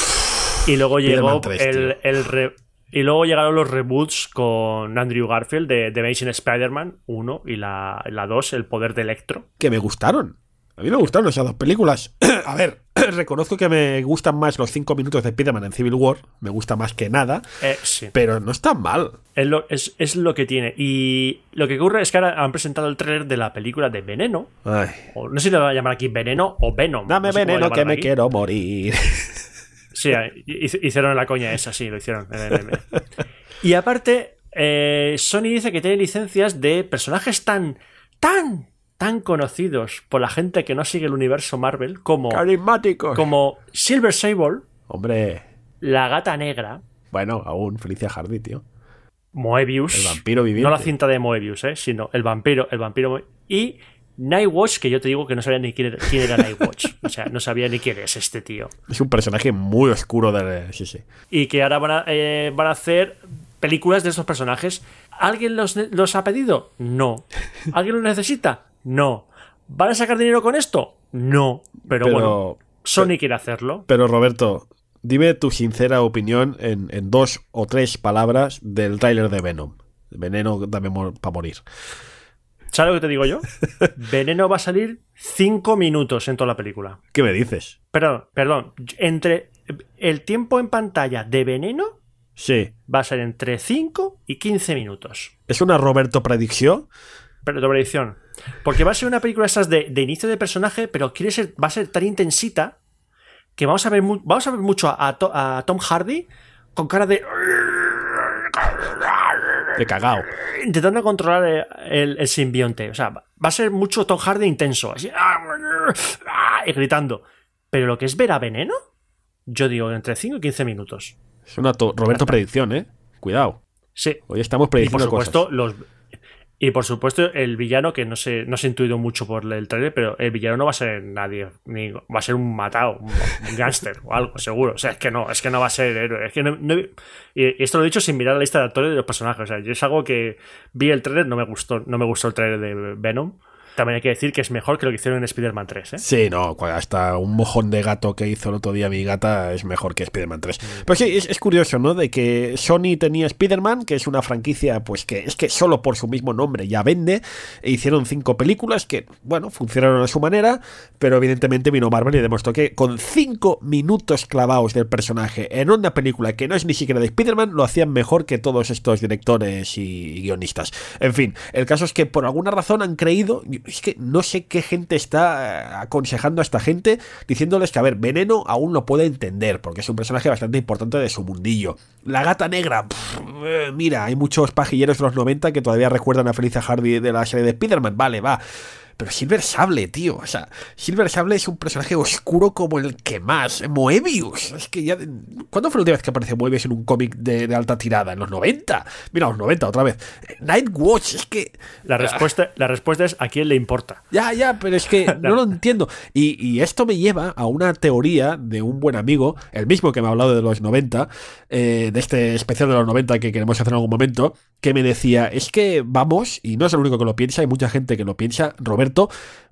[laughs] y luego llegó 3, el, tío. el re- y luego llegaron los reboots con Andrew Garfield de, de Amazing Spider-Man 1 y la, la 2, El poder de Electro. Que me gustaron. A mí me gustaron esas dos películas. [clears throat] A ver, reconozco que me gustan más los cinco minutos de Spider-Man en Civil War. Me gusta más que nada. Eh, sí. Pero no están mal. Es lo, es, es lo que tiene. Y lo que ocurre es que ahora han presentado el trailer de la película de Veneno. Ay. O no sé si le van a llamar aquí Veneno o Venom. Dame no sé cómo veneno que me aquí. quiero morir. Sí, hic- hicieron la coña esa, sí, lo hicieron. el- y aparte, eh, Sony dice que tiene licencias de personajes tan, tan, tan conocidos por la gente que no sigue el universo Marvel como, Carismáticos. como Silver Sable, Hombre. la gata negra, Bueno, aún Felicia Hardy, tío. Moebius. El vampiro viviente. No la cinta de Moebius, ¿eh? sino el vampiro, el vampiro y Nightwatch, que yo te digo que no sabía ni quién era, quién era Nightwatch. [laughs] O sea, no sabía ni quién es este tío. Es un personaje muy oscuro de... Sí, sí. Y que ahora van a, eh, van a hacer películas de estos personajes. ¿Alguien los, los ha pedido? No. ¿Alguien los necesita? No. ¿Van a sacar dinero con esto? No. Pero, Pero- bueno, Sony quiere hacerlo. Pero Roberto, dime tu sincera opinión en, en dos o tres palabras del tráiler de Venom. Veneno dame para morir. ¿Sabes lo que te digo yo? [laughs] Veneno va a salir cinco minutos en toda la película. ¿Qué me dices? Perdón, perdón. Entre el tiempo en pantalla de Veneno Sí. va a ser entre 5 y 15 minutos. ¿Es una Roberto predicción? Pero predicción. Porque va a ser una película esas de, de inicio de personaje, pero quiere ser, va a ser tan intensita que vamos a ver, vamos a ver mucho a, To- a Tom Hardy con cara de. De cagao. intentando controlar el, el- el simbionte. O sea, va a ser mucho Tom Hardy intenso, así, y gritando. Pero lo que es ver a Veneno, yo digo entre 5 y 15 minutos. Es una to- Roberto predicción, ¿eh? Cuidado. Sí. Hoy estamos Y por prediciendo supuesto, cosas. los. Y por supuesto, el villano, que no se, no se intuido mucho por el trailer, pero el villano no va a ser nadie, ni va a ser un matado, un, un [laughs] gángster o algo, seguro. O sea, es que no, es que no va a ser héroe. Es que no- no- y y esto lo he dicho sin mirar la lista de actores de los personajes. O sea, yo es algo que vi el trailer, no me gustó, no me gustó el trailer de Venom. También hay que decir que es mejor que lo que hicieron en Spider-Man 3, ¿eh? Sí, no, hasta un mojón de gato que hizo el otro día mi gata es mejor que Spider-Man 3. Pero sí, es, es curioso, ¿no? De que Sony tenía Spider-Man, que es una franquicia, pues que es que solo por su mismo nombre ya vende, e hicieron cinco películas que, bueno, funcionaron a su manera, pero evidentemente vino Marvel y demostró que con cinco minutos clavados del personaje en una película que no es ni siquiera de Spider-Man, lo hacían mejor que todos estos directores y guionistas. En fin, el caso es que por alguna razón han creído, es que no sé qué gente está eh, aconsejando a esta gente diciéndoles que, a ver, Veneno aún lo puede entender, porque es un personaje bastante importante de su mundillo. La gata negra, eh, mira, hay muchos pajilleros de los 90 que todavía recuerdan a Felicia Hardy de la serie de Spider-Man, vale, va. Pero Silver Sable, tío. O sea, Silver Sable es un personaje oscuro como el que más. Moebius. Es que ya. ¿Cuándo fue la última vez que apareció Moebius en un cómic de, de alta tirada? En los 90. Mira, los 90 otra vez. Nightwatch, es que. La respuesta, la respuesta es: ¿a quién le importa? Ya, ya, pero es que [laughs] no lo entiendo. Y, y esto me lleva a una teoría de un buen amigo, el mismo que me ha hablado de los 90, eh, de este especial de los 90 que queremos hacer en algún momento, que me decía, es que vamos, y no es el único que lo piensa, hay mucha gente que lo piensa, Roberto,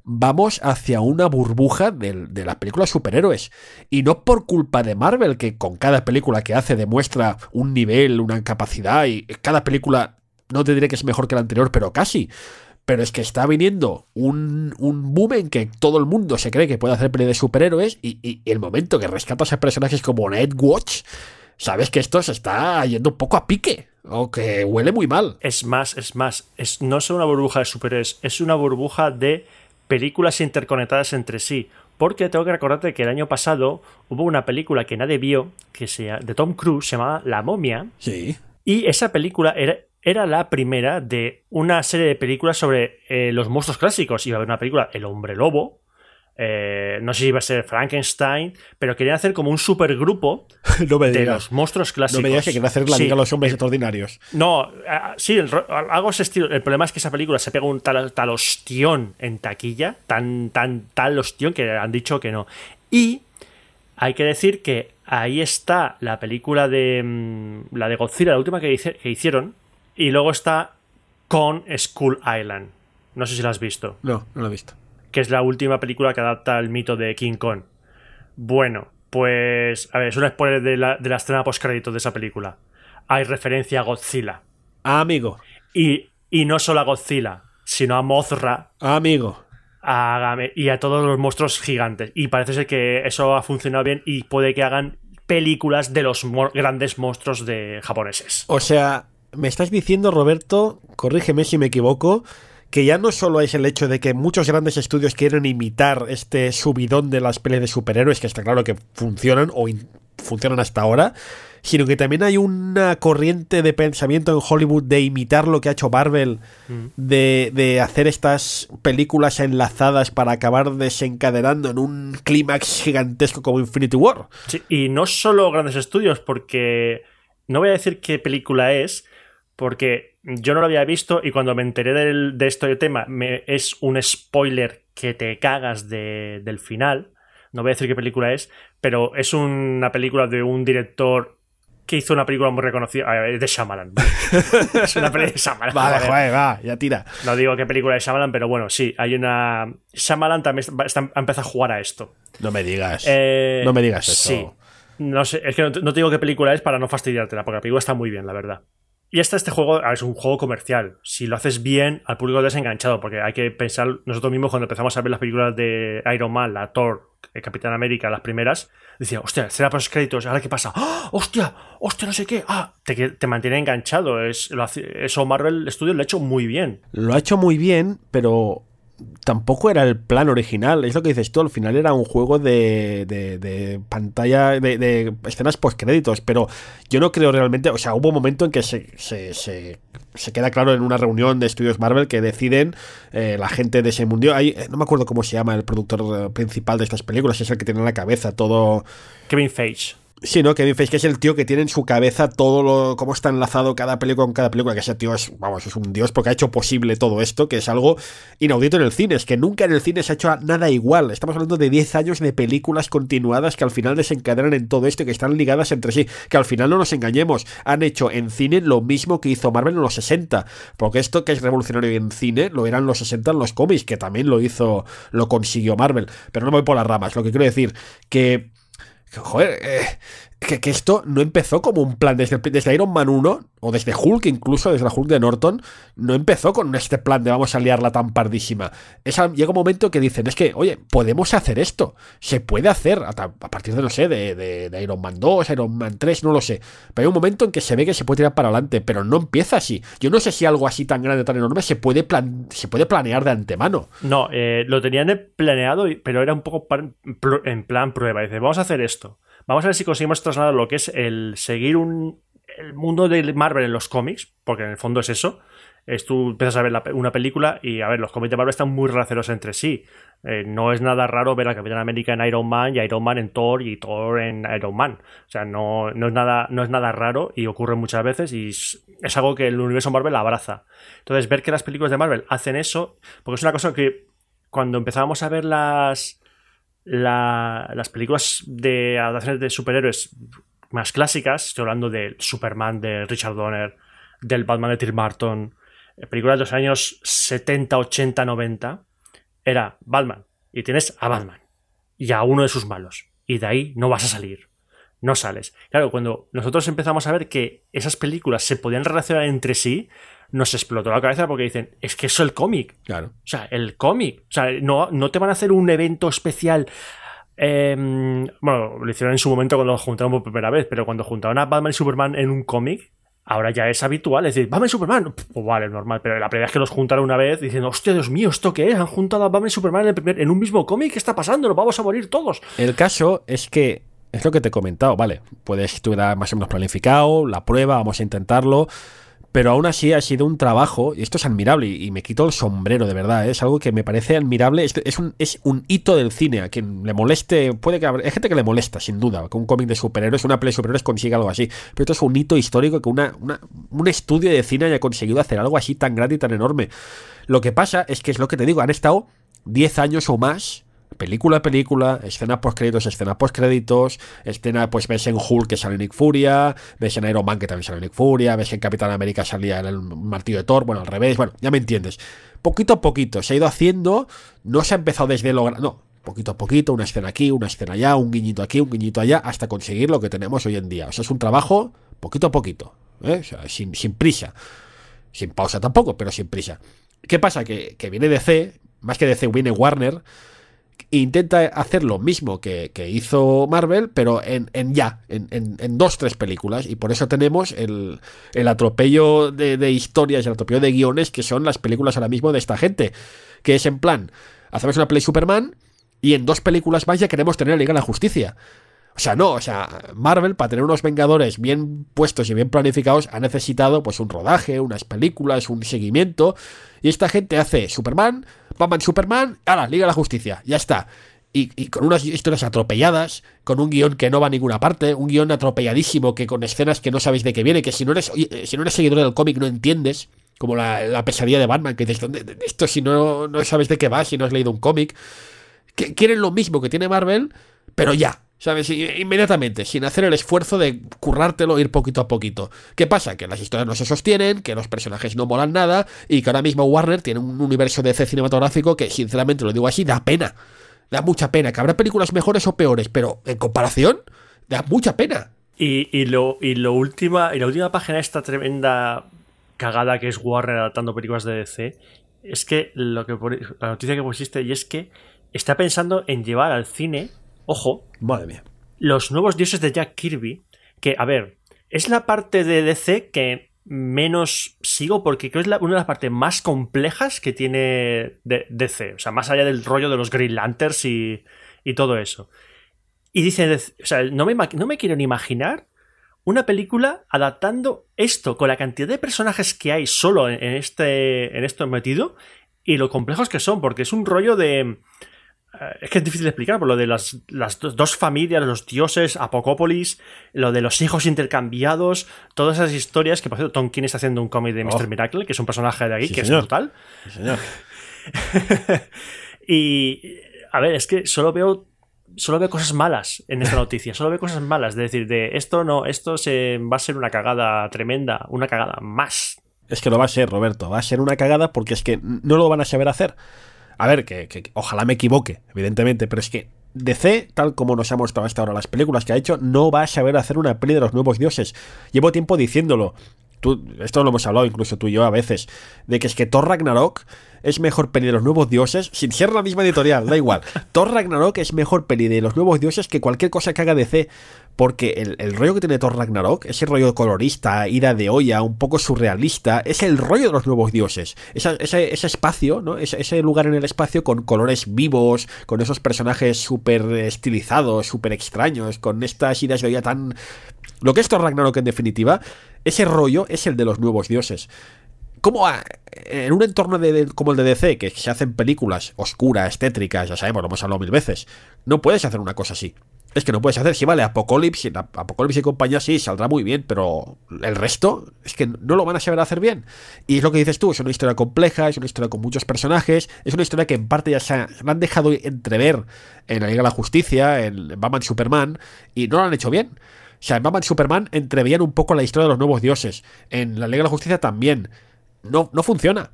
vamos hacia una burbuja de, las películas superhéroes. Y no por culpa de Marvel, que con cada película que hace demuestra un nivel, una capacidad, y cada película, no te diré que es mejor que la anterior, pero casi. Pero es que está viniendo un, boom en que todo el mundo se cree que puede hacer peli de superhéroes y, y- y el momento que rescatas a personajes como Nightwatch, sabes que esto se está yendo un poco a pique o que huele muy mal. Es más, es más. Es, no es una burbuja de superhéroes, es una burbuja de películas interconectadas entre sí. Porque tengo que recordarte que el año pasado hubo una película que nadie vio, que se, de Tom Cruise, se llamaba La momia, Sí. y esa película era, era la primera de una serie de películas sobre eh, los monstruos clásicos. Iba a haber una película, El hombre lobo, eh, no sé si iba a ser Frankenstein, pero querían hacer como un supergrupo [laughs] no de los monstruos clásicos. No me digas que quiere hacer la Sí, liga a los hombres extraordinarios. no, sí, el algo ese estilo. El problema es que esa película se pega un tal, tal ostión en taquilla, tan, tan, tal ostión que han dicho que no. Y hay que decir que ahí está la película de mm, la de Godzilla, la última que, hice- que hicieron, y luego está con Skull Island. No sé si la has visto No, no lo he visto. Que es la última película que adapta el mito de King Kong. Bueno, pues. A ver, es un spoiler de la, de la escena post-créditos de esa película. Hay referencia a Godzilla. Ah, amigo. Y, y no solo a Godzilla, sino a Mothra Ah, amigo. a Game- y a todos los monstruos gigantes. Y parece ser que eso ha funcionado bien y puede que hagan películas de los mo- grandes monstruos de japoneses. O sea, me estás diciendo, Roberto, corrígeme si me equivoco, que ya no solo es el hecho de que muchos grandes estudios quieren imitar este subidón de las pelis de superhéroes, que está claro que funcionan o funcionan hasta ahora, sino que también hay una corriente de pensamiento en Hollywood de imitar lo que ha hecho Marvel, de, de hacer estas películas enlazadas para acabar desencadenando en un clímax gigantesco como Infinity War. Sí, y no solo grandes estudios, porque no voy a decir qué película es, porque yo no lo había visto y cuando me enteré del- de este tema me, es un spoiler que te cagas de- del final. No voy a decir qué película es, pero es una película de un director que hizo una película muy reconocida, a ver, de Shyamalan. [laughs] es una película de Shyamalan. Vale, joder. va, ya tira. No digo qué película de Shyamalan, pero bueno, sí, hay una... Shyamalan también está- está- ha empezado a jugar a esto. No me digas. Eh, No me digas eso. Sí. No sé, es que no te, no te digo qué película es para no fastidiártela, porque la película está muy bien, la verdad. Y está este juego, es un juego comercial. Si lo haces bien, al público lo desenganchado, porque hay que pensar nosotros mismos cuando empezamos a ver las películas de Iron Man, la Thor, el Capitán América, las primeras, decía, hostia, escena post créditos, ¿ahora qué pasa? ¡Ah! ¡Hostia! ¡Hostia, no sé qué! ¡Ah! Te, te mantiene enganchado. Es, eso Marvel Studios lo ha hecho muy bien. Lo ha hecho muy bien, pero tampoco era el plan original. Es lo que dices tú, al final era un juego de, de, pantalla, de, de escenas post-créditos, pero yo no creo realmente, o sea, hubo un momento en que se, se, se, queda claro en una reunión de estudios Marvel que deciden eh, la gente de ese mundo. Hay, no me acuerdo cómo se llama el productor principal de estas películas, es el que tiene en la cabeza todo... Kevin Feige. Sí, ¿no? Kevin Feige, que es el tío que tiene en su cabeza todo lo. cómo está enlazado cada película con cada película. Que ese tío es, vamos, es un dios porque ha hecho posible todo esto, que es algo inaudito en el cine. Es que nunca en el cine se ha hecho nada igual. Estamos hablando de 10 años de películas continuadas que al final desencadenan en todo esto y que están ligadas entre sí. Que al final no nos engañemos. Han hecho en cine lo mismo que hizo Marvel en los 60. Porque esto que es revolucionario en cine lo eran los 60 en los cómics, que también lo hizo, lo consiguió Marvel. Pero no voy por las ramas. Lo que quiero decir, que joder, eh, que, esto no empezó como un plan desde, desde, Iron Man 1 o desde Hulk, incluso desde la Hulk de Norton, no empezó con este plan de vamos a liarla tan pardísima. Es, llega un momento que dicen, es que, oye, podemos hacer esto, se puede hacer a, a partir de, no sé, de, de, de, Iron Man 2, Iron Man 3, no lo sé. Pero hay un momento en que se ve que se puede tirar para adelante, pero no empieza así. Yo no sé si algo así tan grande, tan enorme, se puede, plan, se puede planear de antemano. No, eh, lo tenían planeado, pero era un poco en plan prueba. Dice, vamos a hacer esto Vamos a ver si conseguimos trasladar lo que es el seguir un, el mundo de Marvel en los cómics, porque en el fondo es eso. Es tú empiezas a ver una película y, a ver, los cómics de Marvel están muy relacionados entre sí. Eh, no es nada raro ver a Capitán América en Iron Man y Iron Man en Thor y Thor en Iron Man. O sea, no, no, es, nada, no es nada raro y ocurre muchas veces y es, algo que el universo Marvel abraza. Entonces, ver que las películas de Marvel hacen eso, porque es una cosa que cuando empezábamos a ver las, las películas de adaptaciones de superhéroes más clásicas, estoy hablando de Superman de Richard Donner, del Batman de Tim Burton, eh, películas de los años 70, 80, 90, era Batman y tienes a Batman y a uno de sus malos y de ahí no vas a salir. No sales. Claro, cuando nosotros empezamos a ver que esas películas se podían relacionar entre sí, nos explotó la cabeza porque dicen, es que eso es el cómic. Claro. O sea, el cómic. O sea, no, no te van a hacer un evento especial. Em, bueno, lo hicieron en su momento cuando lo juntaron por primera vez, pero cuando juntaron a Batman y Superman en un cómic, ahora ya es habitual. Es decir, Batman y Superman, pues vale, normal, pero la primera vez que los juntaron una vez diciendo, hostia, Dios mío, ¿esto qué es? Han juntado a Batman y Superman en, el primer, en un mismo cómic, ¿qué está pasando? Nos vamos a morir todos. El caso es que es lo que te he comentado, vale, puedes estuviera más o menos planificado, la prueba, vamos a intentarlo, pero aún así ha sido un trabajo, y esto es admirable, y, me quito el sombrero, de verdad, ¿eh? es algo que me parece admirable, es, un, es un hito del cine, a quien le moleste, puede que hay gente que le molesta, sin duda, que un cómic de superhéroes, una play de superhéroes consiga algo así, pero esto es un hito histórico que una, un estudio de cine haya conseguido hacer algo así tan grande y tan enorme. Lo que pasa es que es lo que te digo, han estado 10 años o más película a película, escena post créditos, escena post créditos, escena pues ves en Hulk que sale Nick Furia, ves en Iron Man que también sale Nick Furia, ves en Capitán América salía el martillo de Thor, bueno, al revés, bueno, ya me entiendes. Poquito a poquito se ha ido haciendo, no se ha empezado desde lo no, poquito a poquito, una escena aquí, una escena allá, un guiñito aquí, un guiñito allá, hasta conseguir lo que tenemos hoy en día. O sea, es un trabajo poquito a poquito, ¿eh? o sea, sin, sin, prisa. Sin pausa tampoco, pero sin prisa. ¿Qué pasa? Que, que viene DC, más que DC, viene Warner, intenta hacer lo mismo que, hizo Marvel, pero en, ya, en, en, dos, tres películas. Y por eso tenemos el, el atropello de, de, historias, el atropello de guiones que son las películas ahora mismo de esta gente. Que es en plan, hacemos una play Superman y en dos películas más ya queremos tener la Liga de la Justicia. O sea, no, o sea, Marvel para tener unos Vengadores bien puestos y bien planificados ha necesitado pues un rodaje, unas películas, un seguimiento. Y esta gente hace Superman, Batman Superman, la Liga de la Justicia, ya está. Y, con unas historias atropelladas, con un guion que no va a ninguna parte, un guion atropelladísimo que con escenas que no sabéis de qué viene, que si no eres, si no eres seguidor del cómic no entiendes, como la, pesadilla de Batman, que dices, esto si no, no sabes de qué va, si no has leído un cómic, que quieren lo mismo que tiene Marvel, pero ya, ¿Sabes? Inmediatamente, sin hacer el esfuerzo de currártelo, ir poquito a poquito. ¿Qué pasa? Que las historias no se sostienen, que los personajes no molan nada y que ahora mismo Warner tiene un universo de C cinematográfico que, sinceramente, lo digo así, da pena. Da mucha pena. Que habrá películas mejores o peores, pero en comparación, da mucha pena. Y, y, lo, y, lo última, y la última página de esta tremenda cagada que es Warner adaptando películas de DC es que, lo que la noticia que pusiste y es que está pensando en llevar al cine ojo, madre mía. Los nuevos dioses de Jack Kirby, que, a ver, es la parte de DC que menos sigo porque creo que es una de las partes más complejas que tiene DC. O sea, más allá del rollo de los Green Lanterns y, y todo eso. Y dice, o sea, no me, no me quiero ni imaginar una película adaptando esto con la cantidad de personajes que hay solo en, este, en esto metido y lo complejos que son, porque es un rollo de... Eh, es que es difícil de explicar, por lo de las, las, dos familias, los dioses, Apocópolis, lo de los hijos intercambiados, todas esas historias que, por cierto, Tom King está haciendo un cómic de Mr. Oh. Miracle, que es un personaje de ahí, que es brutal. Sí, señor. [laughs] y, a ver, es que solo veo solo veo cosas malas en esta noticia, solo veo cosas malas, de decir, de esto no, esto se, va a ser una cagada tremenda, una cagada más. Es que lo va a ser, Roberto, va a ser una cagada porque es que no lo van a saber hacer. A ver, que, ojalá me equivoque, evidentemente, pero es que DC, tal como nos ha mostrado hasta ahora las películas que ha hecho, no va a saber hacer una peli de los nuevos dioses. Llevo tiempo diciéndolo. Tú, esto lo hemos hablado incluso tú y yo a veces, de que es que Thor Ragnarok es mejor peli de los nuevos dioses, sin ser la misma editorial, da igual. [laughs] Thor Ragnarok es mejor peli de los nuevos dioses que cualquier cosa que haga DC, porque el, rollo que tiene Thor Ragnarok, ese rollo colorista, ira de olla, un poco surrealista, es el rollo de los nuevos dioses. ese, espacio, ¿no? Ese, lugar en el espacio con colores vivos, con esos personajes súper estilizados, súper extraños, con estas iras de olla tan... Lo que es Thor Ragnarok en definitiva, ese rollo es el de los nuevos dioses. ¿Cómo en un entorno de, como el de DC, que se hacen películas oscuras, tétricas, ya sabemos, lo hemos hablado mil veces, no puedes hacer una cosa así. Es que no puedes hacer, si vale, Apocalipsis, Apocalipsis y compañía sí, saldrá muy bien, pero el resto es que no lo van a saber hacer bien. Y es lo que dices tú, es una historia compleja, es una historia con muchos personajes, es una historia que en parte ya se, han dejado entrever en la Liga de la Justicia, en Batman Superman, y no lo han hecho bien. Sea, en Superman entrevían un poco la historia de los nuevos dioses. En la Liga de la Justicia también no, no funciona.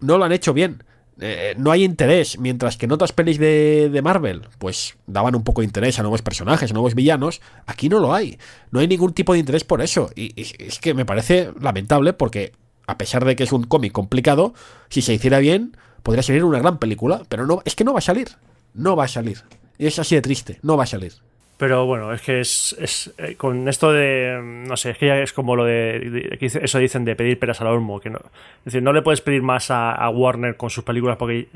No lo han hecho bien. Eh, no hay interés, mientras que en otras pelis de, de, Marvel, pues daban un poco de interés a nuevos personajes, a nuevos villanos, aquí no lo hay. No hay ningún tipo de interés por eso. Y, es que me parece lamentable porque, a pesar de que es un cómic complicado, si se hiciera bien, podría salir una gran película, pero no, es que no va a salir. No va a salir. Y es así de triste, no va a salir. Pero bueno, es que es, es eh, con esto de, no sé, es que ya es como lo de, eso dicen de pedir peras al olmo, que no, es decir, no le puedes pedir más a, Warner con sus películas porque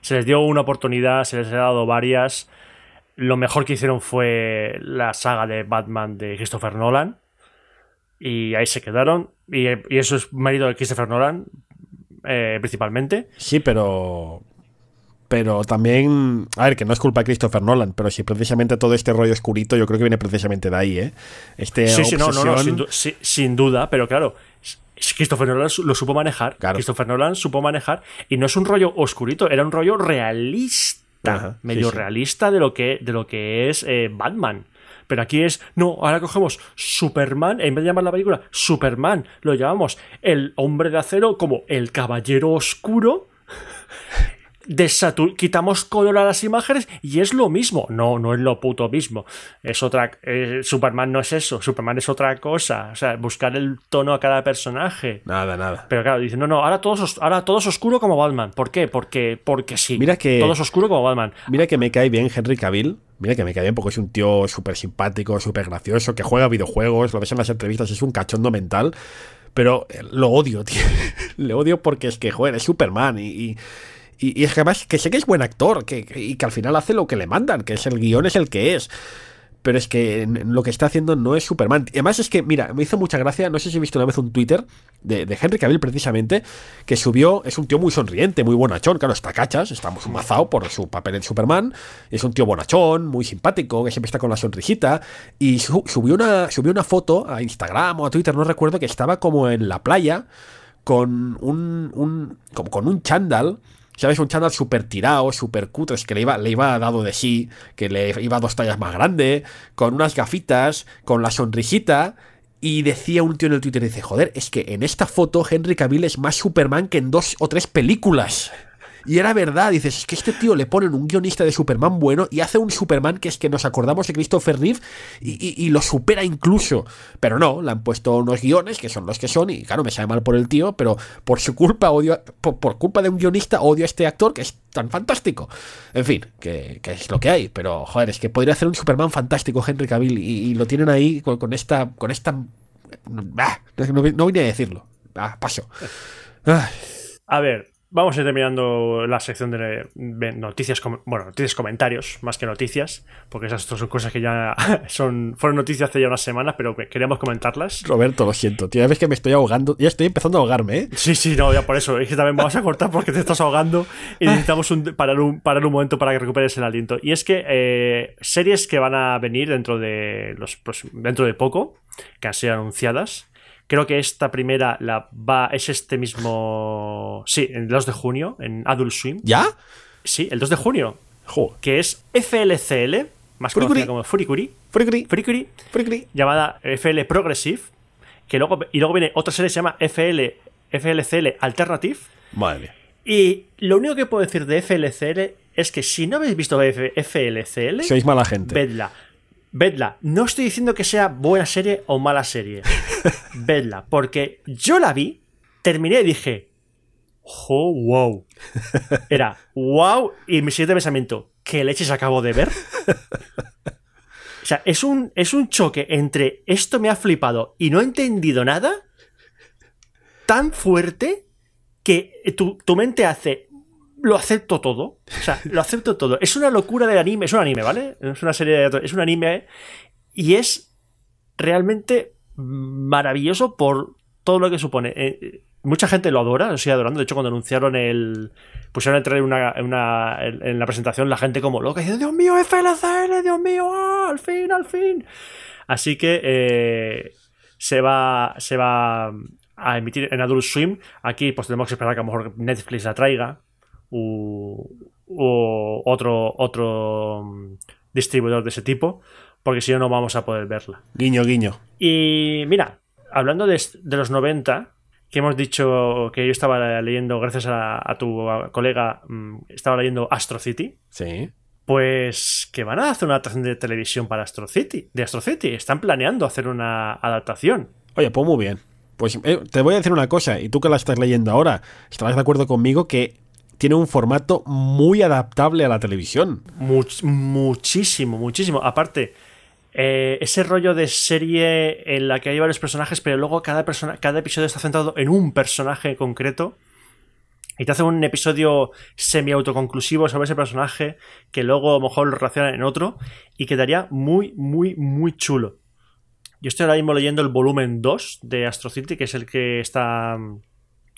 se les dio una oportunidad, se les ha dado varias. Lo mejor que hicieron fue la saga de Batman de Christopher Nolan y ahí se quedaron y, eso es mérito de Christopher Nolan eh, principalmente. Sí, pero pero también, a ver, que no es culpa de Christopher Nolan, pero si precisamente todo este rollo oscurito, yo creo que viene precisamente de ahí, ¿eh? Este sí, sí, no, no, no sin, duda, pero claro, Christopher Nolan lo supo manejar, Christopher Nolan supo manejar, y no es un rollo oscurito, era un rollo realista, medio realista de lo que, de lo que es eh, Batman. Pero aquí es, no, ahora cogemos Superman, en vez de llamar la película Superman, lo llamamos el hombre de acero como el caballero oscuro quitamos color a las imágenes y es lo mismo. No, no es lo puto mismo. Es otra. Eh, Superman no es eso. Superman es otra cosa. O sea, buscar el tono a cada personaje. Nada, nada. Pero claro, dicen, no, no, ahora todo, ahora todo es oscuro como Batman. ¿Por qué? Porque, porque sí. Mira que. Todo es oscuro como Batman. Mira que me cae bien Henry Cavill. Mira que me cae bien porque es un tío súper simpático, súper gracioso, que juega videojuegos, lo ves en las entrevistas, es un cachondo mental. Pero eh, lo odio, [laughs] tío. Le odio porque es que, joder, es Superman y y, es que además que sé que es buen actor que, y que al final hace lo que le mandan, que es el guion es el que es. Pero es que lo que está haciendo no es Superman. Y además es que, mira, me hizo mucha gracia, no sé si he visto una vez un Twitter de, de Henry Cavill precisamente, que subió, es un tío muy sonriente, muy bonachón, claro, está cachas, está mazado por su papel en Superman, es un tío bonachón, muy simpático, que siempre está con la sonrisita, y subió, una, subió una foto a Instagram o a Twitter, no recuerdo, que estaba como en la playa con un, un como con un chándal ¿Sabes? Un chándal súper tirado, súper cutres, que le iba, le iba dado de sí, que le iba dos tallas más grande, con unas gafitas, con la sonrisita. Y decía un tío en el Twitter, dice, joder, es que en esta foto Henry Cavill es más Superman que en dos o tres películas. Y era verdad, dices, es que este tío le ponen un guionista de Superman bueno y hace un Superman que es que nos acordamos de Christopher Reeve y, lo supera incluso. Pero no, le han puesto unos guiones que son los que son y claro, me sale mal por el tío, pero por su culpa odio, por, culpa de un guionista odio a este actor que es tan fantástico. En fin, que, es lo que hay, pero joder, es que podría hacer un Superman fantástico Henry Cavill y, lo tienen ahí con, esta... Con esta no, no, vine a decirlo Ah, paso. A ver, vamos a ir terminando la sección de noticias, bueno, noticias comentarios, más que noticias, porque esas son cosas que ya [laughs] son fueron noticias hace ya unas semanas, pero que queríamos comentarlas. Roberto, lo siento, tío. Ves que me estoy ahogando. Ya estoy empezando a ahogarme, ¿eh? Sí, sí, no, ya por eso. Es que también vamos a cortar porque te estás ahogando y necesitamos un, parar, un, parar un momento para que recuperes el aliento. Y es que eh, series que van a venir dentro de los dentro de poco, que han sido anunciadas. Creo que esta primera la va, es este mismo. Sí, el 2 de junio, en Adult Swim. ¿Ya? Sí, el 2 de junio, que es FLCL, más Furikuri. conocida como Furikuri. Fricri, Furikuri, fricri. llamada FL Progressive, que luego, y luego viene otra serie que se llama FL, FLCL Alternative. Madre mía. Y lo único que puedo decir de FLCL es que si no habéis visto FLCL, Sois mala gente. vedla. Vedla. No estoy diciendo que sea buena serie o mala serie. [laughs] vedla. Porque yo la vi, terminé y dije, oh, wow. [laughs] Era wow. Y mi siguiente pensamiento, ¿qué leches acabo de ver? [laughs] O sea, es un, es un choque entre esto me ha flipado y no he entendido nada tan fuerte que tu, tu mente hace lo acepto todo. O sea, lo acepto todo. Es una locura del anime. Es un anime, ¿vale? Es una serie de. Es un anime. Y es realmente maravilloso por todo lo que supone. Eh, mucha gente lo adora, lo sigue adorando. De hecho, cuando anunciaron el. Pusieron el trailer en, una, en la presentación, la gente como loca diciendo: Dios mío, FLCL, Dios mío, ¡ah! al fin, al fin. Así que eh, se va. Se va a emitir en Adult Swim. Aquí pues tenemos que esperar que a lo mejor Netflix la traiga. U, u otro, otro mm, distribuidor de ese tipo. Porque si no, no vamos a poder verla. Guiño, guiño. Y mira, hablando de, de los 90, que hemos dicho que yo estaba leyendo, gracias a, a tu colega, mm, estaba leyendo Astro City. Sí. Pues que van a hacer una adaptación de televisión para Astro City. De Astro City. Están planeando hacer una adaptación. Oye, pues muy bien. Pues eh, te voy a decir una cosa, y tú que la estás leyendo ahora, estarás de acuerdo conmigo que tiene un formato muy adaptable a la televisión. Much- muchísimo, muchísimo. Aparte, eh, ese rollo de serie en la que hay varios personajes, pero luego cada, persona, cada episodio está centrado en un personaje concreto. Y te hace un episodio semi-autoconclusivo sobre ese personaje que luego a lo mejor lo relacionan en otro y quedaría muy, muy, muy chulo. Yo estoy ahora mismo leyendo el volumen 2 de Astro City, que es el que está.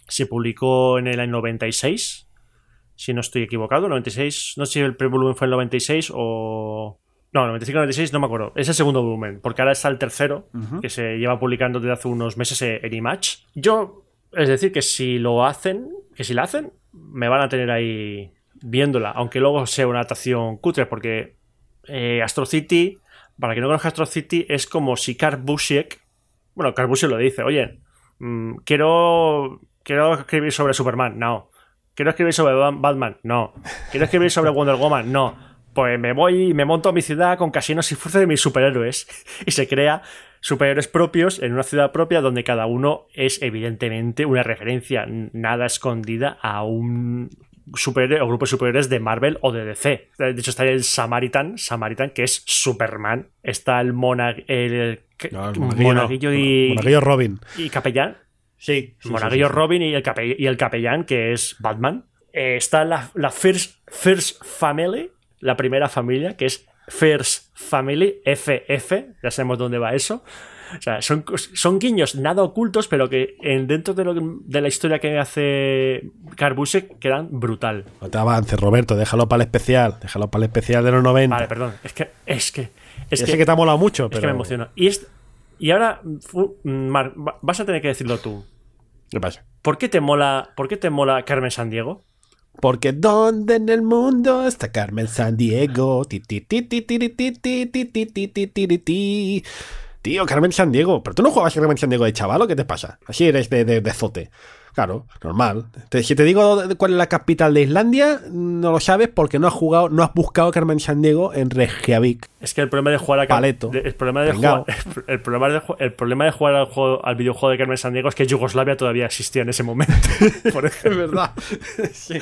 Se publicó en el año 96, si no estoy equivocado. 96, no sé si el primer volumen fue el 96 o. No, 95-96 no me acuerdo. Es el segundo volumen, porque ahora está el tercero, que se lleva publicando desde hace unos meses en Image. Yo, es decir, que si lo hacen, que si la hacen, me van a tener ahí viéndola, aunque luego sea una adaptación cutre, porque eh, Astro City, para quien no conozca Astro City, es como si Karl Busiek, bueno, Karl Busiek lo dice, oye, mm, quiero, quiero escribir sobre Superman, no. Quiero escribir sobre Ba- Batman, no. Quiero escribir sobre Wonder Woman, no. Pues me voy y me monto a mi ciudad con casinos y fuerza de mis superhéroes. [laughs] Y se crea superhéroes propios en una ciudad propia donde cada uno es evidentemente una referencia, nada escondida a un superhéroe o grupo de superhéroes de Marvel o de DC. De hecho, está el Samaritan, Samaritan, que es Superman. Está el, Mona, el, No, el Monaguillo, no. y, Monaguillo Robin. y Capellán. Sí. Monaguillo Robin y el, cape- y el capellán, que es Batman. Eh, está la, la First, First Family, la primera familia, que es First Family, FF, ya sabemos dónde va eso. O sea, son, son guiños nada ocultos, pero que en, dentro de, lo de la historia que hace Carbusek quedan brutal. No te avances, Roberto, déjalo para el especial. Déjalo para el especial de los 90. Vale, perdón. Es que. Es que. Es que, que te ha molado mucho, es pero. que me emociona. Y, es, y ahora, Marc, vas a tener que decirlo tú. ¿Qué pasa? ¿Por qué te mola, por qué te mola Carmen San Diego? Porque ¿dónde en el mundo está Carmen San Diego? Tío, Carmen San Diego. ¿Pero tú no jugabas a Carmen San Diego de chaval qué te pasa? Así eres de, de, de zote. Claro, normal. Te- si te digo cuál es la capital de Islandia, no lo sabes porque no has jugado, no has buscado Carmen San Diego en Reykjavik. Es que el problema de jugar a Paleto. el problema de jugar, [laughs] el problema de, el problema de jugar al, juego, al videojuego de Carmen Sandiego es que Yugoslavia todavía existía en ese momento. [laughs] Por [laughs] ejemplo. verdad. sí.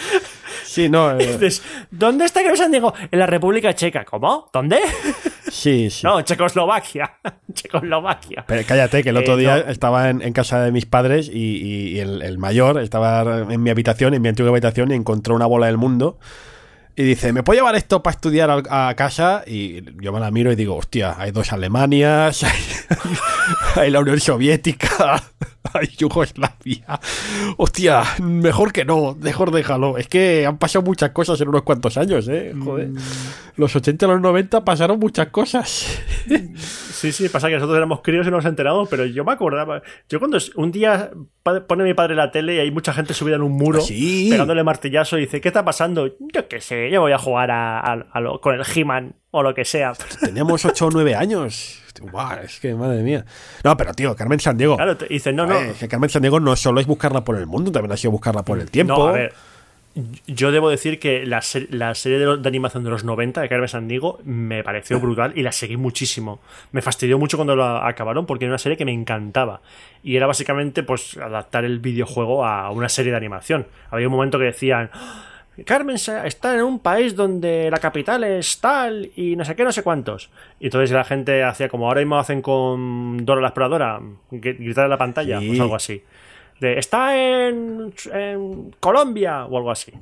sí, no. eh, Dices, ¿Dónde está Carmen Sandiego? En la República Checa. ¿Cómo? ¿Dónde? Sí, sí. No, Checoslovaquia. Checoslovaquia. Pero cállate, que el otro Eh, día no. estaba en, en casa de mis padres y, y- y el, el mayor estaba en mi habitación, en mi antigua habitación, y encontró una bola del mundo. Y dice, ¿me puedo llevar esto para estudiar a, casa? Y yo me la miro y digo, hostia, hay dos Alemanias, [laughs] hay, hay la Unión Soviética, [laughs] hay Yugoslavia. Hostia, mejor que no, mejor déjalo. Es que han pasado muchas cosas en unos cuantos años, ¿eh? Joder. Los 80 y los 90 pasaron muchas cosas. [laughs] Sí, sí, pasa que nosotros éramos críos y no nos enteramos, pero yo me acordaba. Yo cuando un día pone mi padre la tele y hay mucha gente subida en un muro, ¿Ah, sí? pegándole martillazo y dice, ¿qué está pasando? Yo qué sé, yo voy a jugar a, a- a lo- con el He-Man o lo que sea. [laughs] Teníamos 8 o 9 años. Buah, es que madre mía. No, pero tío, Carmen Sandiego. Claro, te dice, no, no. Eh, que Carmen Sandiego no solo es buscarla por el mundo, también ha sido buscarla por el tiempo. No, a ver. Yo debo decir que la, ser- la serie de, animación de los 90 de Carmen Sandiego me pareció brutal y la seguí muchísimo. Me fastidió mucho cuando la acabaron porque era una serie que me encantaba. Y era básicamente pues adaptar el videojuego a una serie de animación. Había un momento que decían. "Ah, Carmen está en un país donde la capital es tal y no sé qué, no sé cuántos. Y entonces la gente hacía como ahora mismo hacen con Dora la exploradora, gr- gritar en la pantalla, Sí. pues algo así. De, está en, en Colombia o algo así.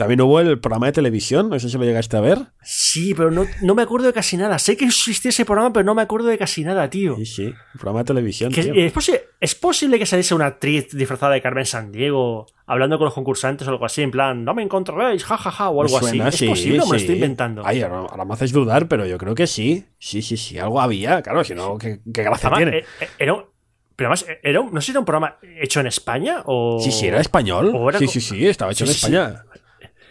También hubo el programa de televisión, no sé si lo llegaste a ver. Sí, pero no, no me acuerdo de casi nada. Sé que existía ese programa, pero no me acuerdo de casi nada, tío. Sí, sí, el programa de televisión. Que- tío. ¿es, posi- ¿Es posible que saliese una actriz disfrazada de Carmen Sandiego hablando con los concursantes o algo así? En plan, no me encontraréis, jajaja, o Me algo suena, así. sí, ¿Es posible o me lo estoy inventando? Ay, ahora, ahora me haces dudar, pero yo creo que sí. Sí, sí, sí, algo había. Claro, si no, ¿qué, qué gracia Además, tiene? eh, eh, era un- pero además, era un- no sé si era un programa hecho en España o. Sí, sí, era español. o era sí, sí, sí, estaba hecho Sí, en España.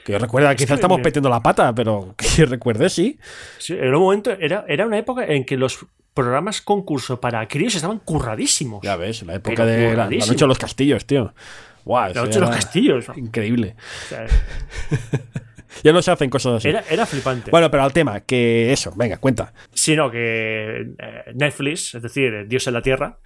Que yo recuerda, quizás estamos me- metiendo la pata, pero que recuerde, sí. Sí, era un momento, era, era una época en que los programas concurso para críos estaban curradísimos. Ya ves, la época de la, la noche de los castillos, tío. Guau, La noche de los castillos. Increíble. O sea, [laughs] Ya no se hacen cosas así. era, era flipante. Bueno, pero al tema, que eso, venga, cuenta. Sino que eh, Netflix, es decir, Dios en la Tierra,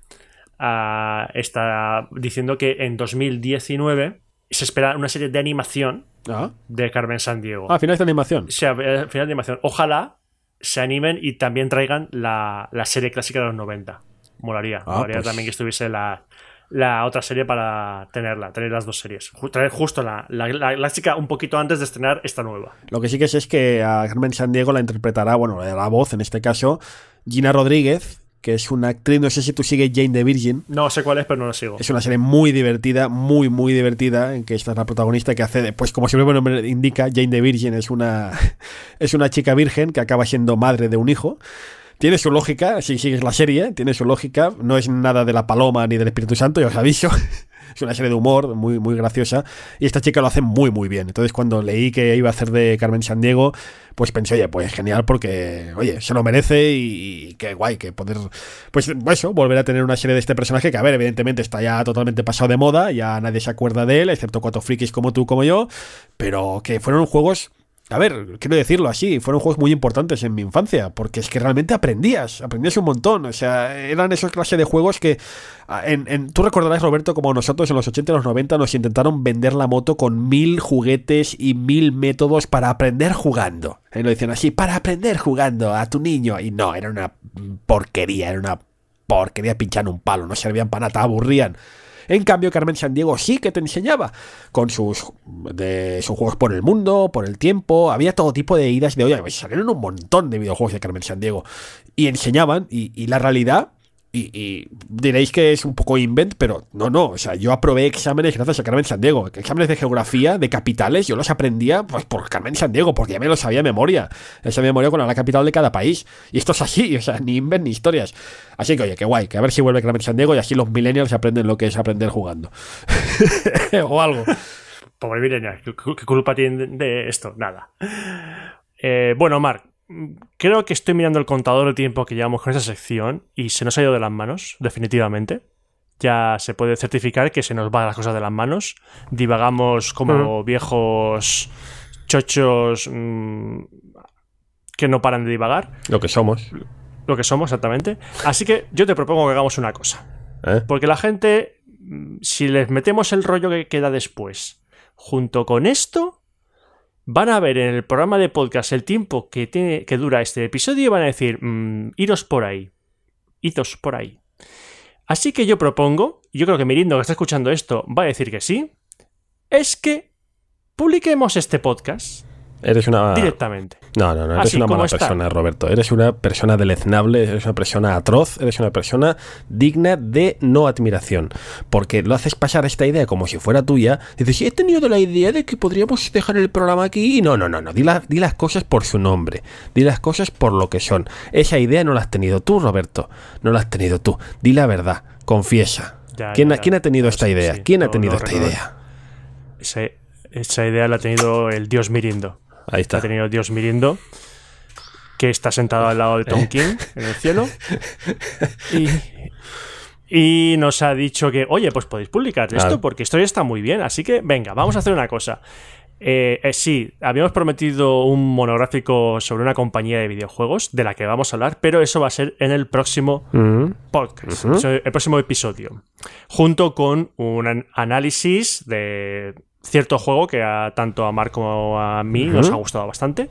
ah, está diciendo que en 2019 se espera una serie de animación Ah, de Carmen Sandiego. ah finales de animación. O sea, eh, final de animación. Ojalá se animen y también traigan la, la serie clásica de los 90. Molaría. Ah, Molaría pues- también que estuviese la, la otra serie para tenerla, tener las dos series. Traer justo la, la, la clásica un poquito antes de estrenar esta nueva. Lo que sí que sé es que a Carmen Sandiego la interpretará, bueno, la voz en este caso, Gina Rodríguez, que es una actriz, no sé si tú sigues Jane the Virgin. No sé cuál es, pero no lo sigo. Es una serie muy divertida, muy, muy divertida, en que esta es la protagonista que hace, pues como su propio nombre indica, Jane the Virgin es una, [laughs] es una chica virgen que acaba siendo madre de un hijo. Tiene su lógica, si sigues la serie, tiene su lógica, no es nada de la paloma ni del Espíritu Santo, ya os aviso. [laughs] Es una serie de humor muy, muy graciosa y esta chica lo hace muy, muy bien. Entonces, cuando leí que iba a hacer de Carmen Sandiego, pues pensé, oye, pues genial, porque, oye, se lo merece y, y qué guay que poder, pues eso, volver a tener una serie de este personaje que, a ver, evidentemente está ya totalmente pasado de moda, ya nadie se acuerda de él, excepto cuatro frikis como tú, como yo, pero que fueron juegos. A ver, quiero decirlo así, fueron juegos muy importantes en mi infancia, porque es que realmente aprendías, aprendías un montón, o sea, eran esos clase de juegos que, ah, en, tú recordarás, Roberto, como nosotros en los 80 y los 90 nos intentaron vender la moto con mil juguetes y mil métodos para aprender jugando. Y lo decían así, para aprender jugando a tu niño, y no, era una porquería, era una porquería pinchando un palo, no servían para nada, aburrían. En cambio, Carmen Sandiego sí que te enseñaba con sus, de, sus juegos por el mundo, por el tiempo. Había todo tipo de idas de olla. Salieron un montón de videojuegos de Carmen Sandiego. Y enseñaban, y la realidad. Y, diréis que es un poco invent, pero no, no. O sea, yo aprobé exámenes gracias a Carmen Sandiego. Exámenes de geografía, de capitales, yo los aprendía pues por Carmen Sandiego, porque ya me lo sabía de memoria. Esa memoria con la capital de cada país. Y esto es así, [laughs] o sea, ni invent ni historias. Así que, oye, qué guay, que a ver si vuelve Carmen Sandiego y así los millennials aprenden lo que es aprender jugando. [laughs] o algo. Pobre Millennial, ¿qué, qué culpa tiene de esto? Nada. Eh, bueno, Marc, creo que estoy mirando el contador de tiempo que llevamos con esa sección y se nos ha ido de las manos, definitivamente. Ya se puede certificar que se nos van las cosas de las manos. Divagamos como viejos chochos mm, que no paran de divagar. Lo que somos. Lo que somos exactamente. Así que yo te propongo que hagamos una cosa. ¿eh? Porque la gente, mm, si les metemos el rollo que queda después, junto con esto, van a ver en el programa de podcast el tiempo que, tiene, que dura este episodio y van a decir, mm, iros por ahí, idos por ahí. Así que yo propongo, yo creo que Mirindo que está escuchando esto va a decir que sí, es que publiquemos este podcast Eres una. directamente. No, no, no. Eres Así una mala está. persona, Roberto. Eres una persona deleznable, eres una persona atroz, eres una persona digna de no admiración. Porque lo haces pasar esta idea como si fuera tuya. Dices, he tenido la idea de que podríamos dejar el programa aquí. Y no, no, no, no. Di, la- di las cosas por su nombre. Di las cosas por lo que son. Esa idea no la has tenido tú, Roberto. No la has tenido tú. Di la verdad. Confiesa. Ya, ¿Quién, ya, ha- quién ha tenido esta sí, idea? sí. ¿Quién ha tenido esta recuerdo. idea? Esa idea la ha tenido el dios Mirindo. Ahí está. Ha tenido dios Mirindo, que está sentado al lado de ¿Eh? Tom King en el cielo. Y, y nos ha dicho que, oye, pues podéis publicar esto Claro. porque esto ya está muy bien. Así que, venga, vamos a hacer una cosa. Eh, eh, sí, habíamos prometido un monográfico sobre una compañía de videojuegos de la que vamos a hablar, pero eso va a ser en el próximo Mm. podcast, sea, el próximo episodio, junto con un an- análisis de cierto juego que a, tanto a Marco como a mí nos ha gustado bastante.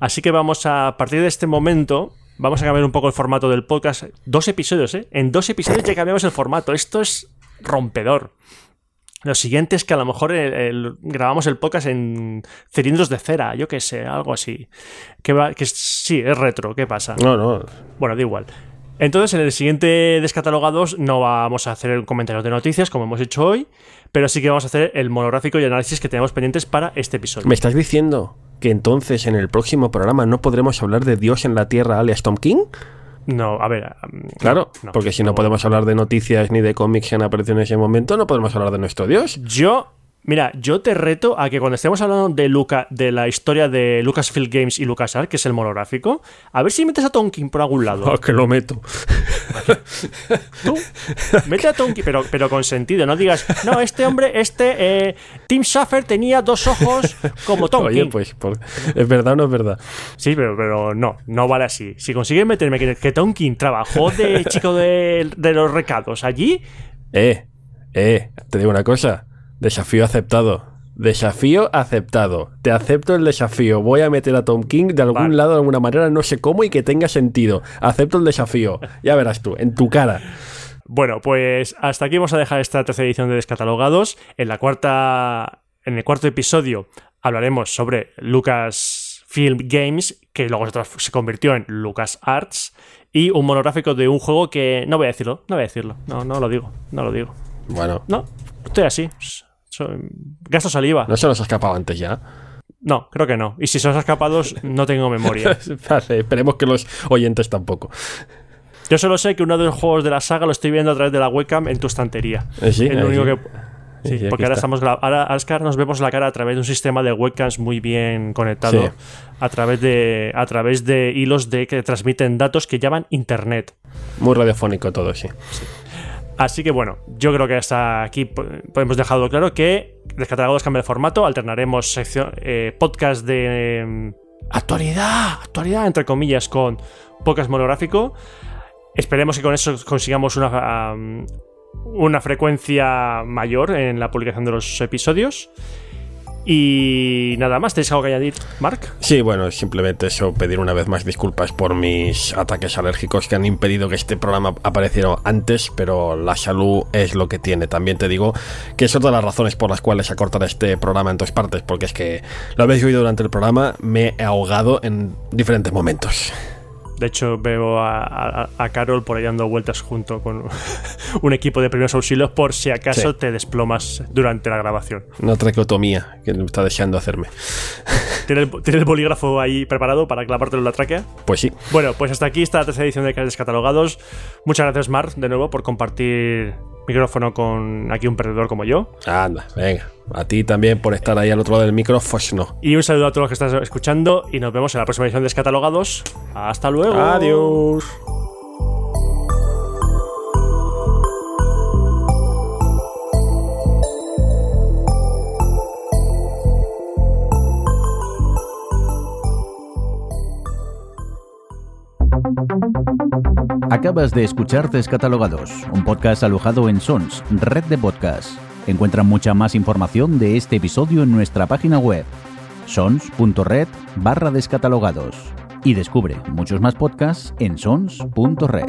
Así que vamos a, a partir de este momento, vamos a cambiar un poco el formato del podcast. Dos episodios, ¿eh? En dos episodios ya cambiamos el formato. Esto es rompedor. Lo siguiente es que a lo mejor el- el- grabamos el podcast en cilindros de cera, yo qué sé, algo así. Que, va, que sí, es retro, ¿qué pasa? No, no. Bueno, da igual. Entonces, en el siguiente Descatalogados no vamos a hacer el comentario de noticias como hemos hecho hoy, pero sí que vamos a hacer el monográfico y análisis que tenemos pendientes para este episodio. ¿Me estás diciendo que entonces en el próximo programa no podremos hablar de Dios en la Tierra alias Tom King? No, a ver. um, Claro, no, porque si no, podemos hablar de noticias ni de cómics que han aparecido en ese momento, no podemos hablar de nuestro Dios. Yo, mira, yo te reto a que cuando estemos hablando de Luca, de la historia de Lucasfilm Games y LucasArts, que es el monográfico, a ver si metes a Tonkin por algún lado. Oh, [laughs] que lo meto. Tú, mete a Tonkin, pero, pero con sentido. No digas, no, este hombre, este eh, Tim Schafer tenía dos ojos como [laughs] Tonkin. Oye, pues, por- ¿es verdad o no es verdad? Sí, pero, pero no, no vale así. Si consigues meterme que, que Tonkin trabajó de chico de, de los recados allí, Eh, eh, te digo una cosa. Desafío aceptado. Desafío aceptado. Te acepto el desafío. Voy a meter a Tom King de algún Vale. lado, de alguna manera, no sé cómo y que tenga sentido. Acepto el desafío. Ya verás tú, en tu cara. Bueno, pues hasta aquí vamos a dejar esta tercera edición de Descatalogados. En la cuarta. En el cuarto episodio hablaremos sobre Lucasfilm Games, que luego se convirtió en LucasArts, y un monográfico de un juego que. No voy a decirlo, no voy a decirlo. No, no lo digo, no lo digo. Bueno, No, estoy así. Gasto saliva. no se nos ha escapado antes ya. No, creo que no. Y si se os ha escapado, no tengo memoria. [laughs] Vale, esperemos que los oyentes tampoco. Yo solo sé que uno de los juegos de la saga lo estoy viendo a través de la webcam en tu estantería. Eh, sí, único sí. que. Sí, Sí, sí, porque ahora está. estamos ahora, ahora nos vemos la cara a través de un sistema de webcams muy bien conectado Sí. a través de a través de hilos de que transmiten datos que llaman internet. Muy radiofónico todo, sí. Así que bueno, yo creo que hasta aquí hemos dejado claro que Descatalogados cambia de formato, alternaremos sección, eh, podcast de eh, actualidad, actualidad entre comillas con podcast monográfico. Esperemos que con eso consigamos una, una frecuencia mayor en la publicación de los episodios. Y nada más, ¿tenéis algo que añadir, Mark? Sí, bueno, simplemente eso, pedir una vez más disculpas por mis ataques alérgicos que han impedido que este programa apareciera antes, pero la salud es lo que tiene. También te digo que es otra de las razones por las cuales se cortará este programa en dos partes, porque es que lo habéis oído durante el programa, me he ahogado en diferentes momentos. De hecho, veo a, a- a Carol por ahí dando vueltas junto con [laughs] un equipo de primeros auxilios por si acaso Sí. te desplomas durante la grabación. Una traqueotomía que está deseando hacerme. ¿Tienes el, bolígrafo ahí preparado para clavártelo en la tráquea? Pues sí. Bueno, pues hasta aquí está la tercera edición de Canales Catalogados. Muchas gracias, Mark, de nuevo, por compartir micrófono con aquí un perdedor como yo. Anda, venga. A ti también por estar ahí al otro lado del micrófono. Y un saludo a todos los que están escuchando y nos vemos en la próxima edición de Descatalogados. Hasta luego. Adiós. Acabas de escuchar Descatalogados, un podcast alojado en Sons, red de podcasts. Encuentra mucha más información de este episodio en nuestra página web, sons.red barra descatalogados y descubre muchos más podcasts en sons.red.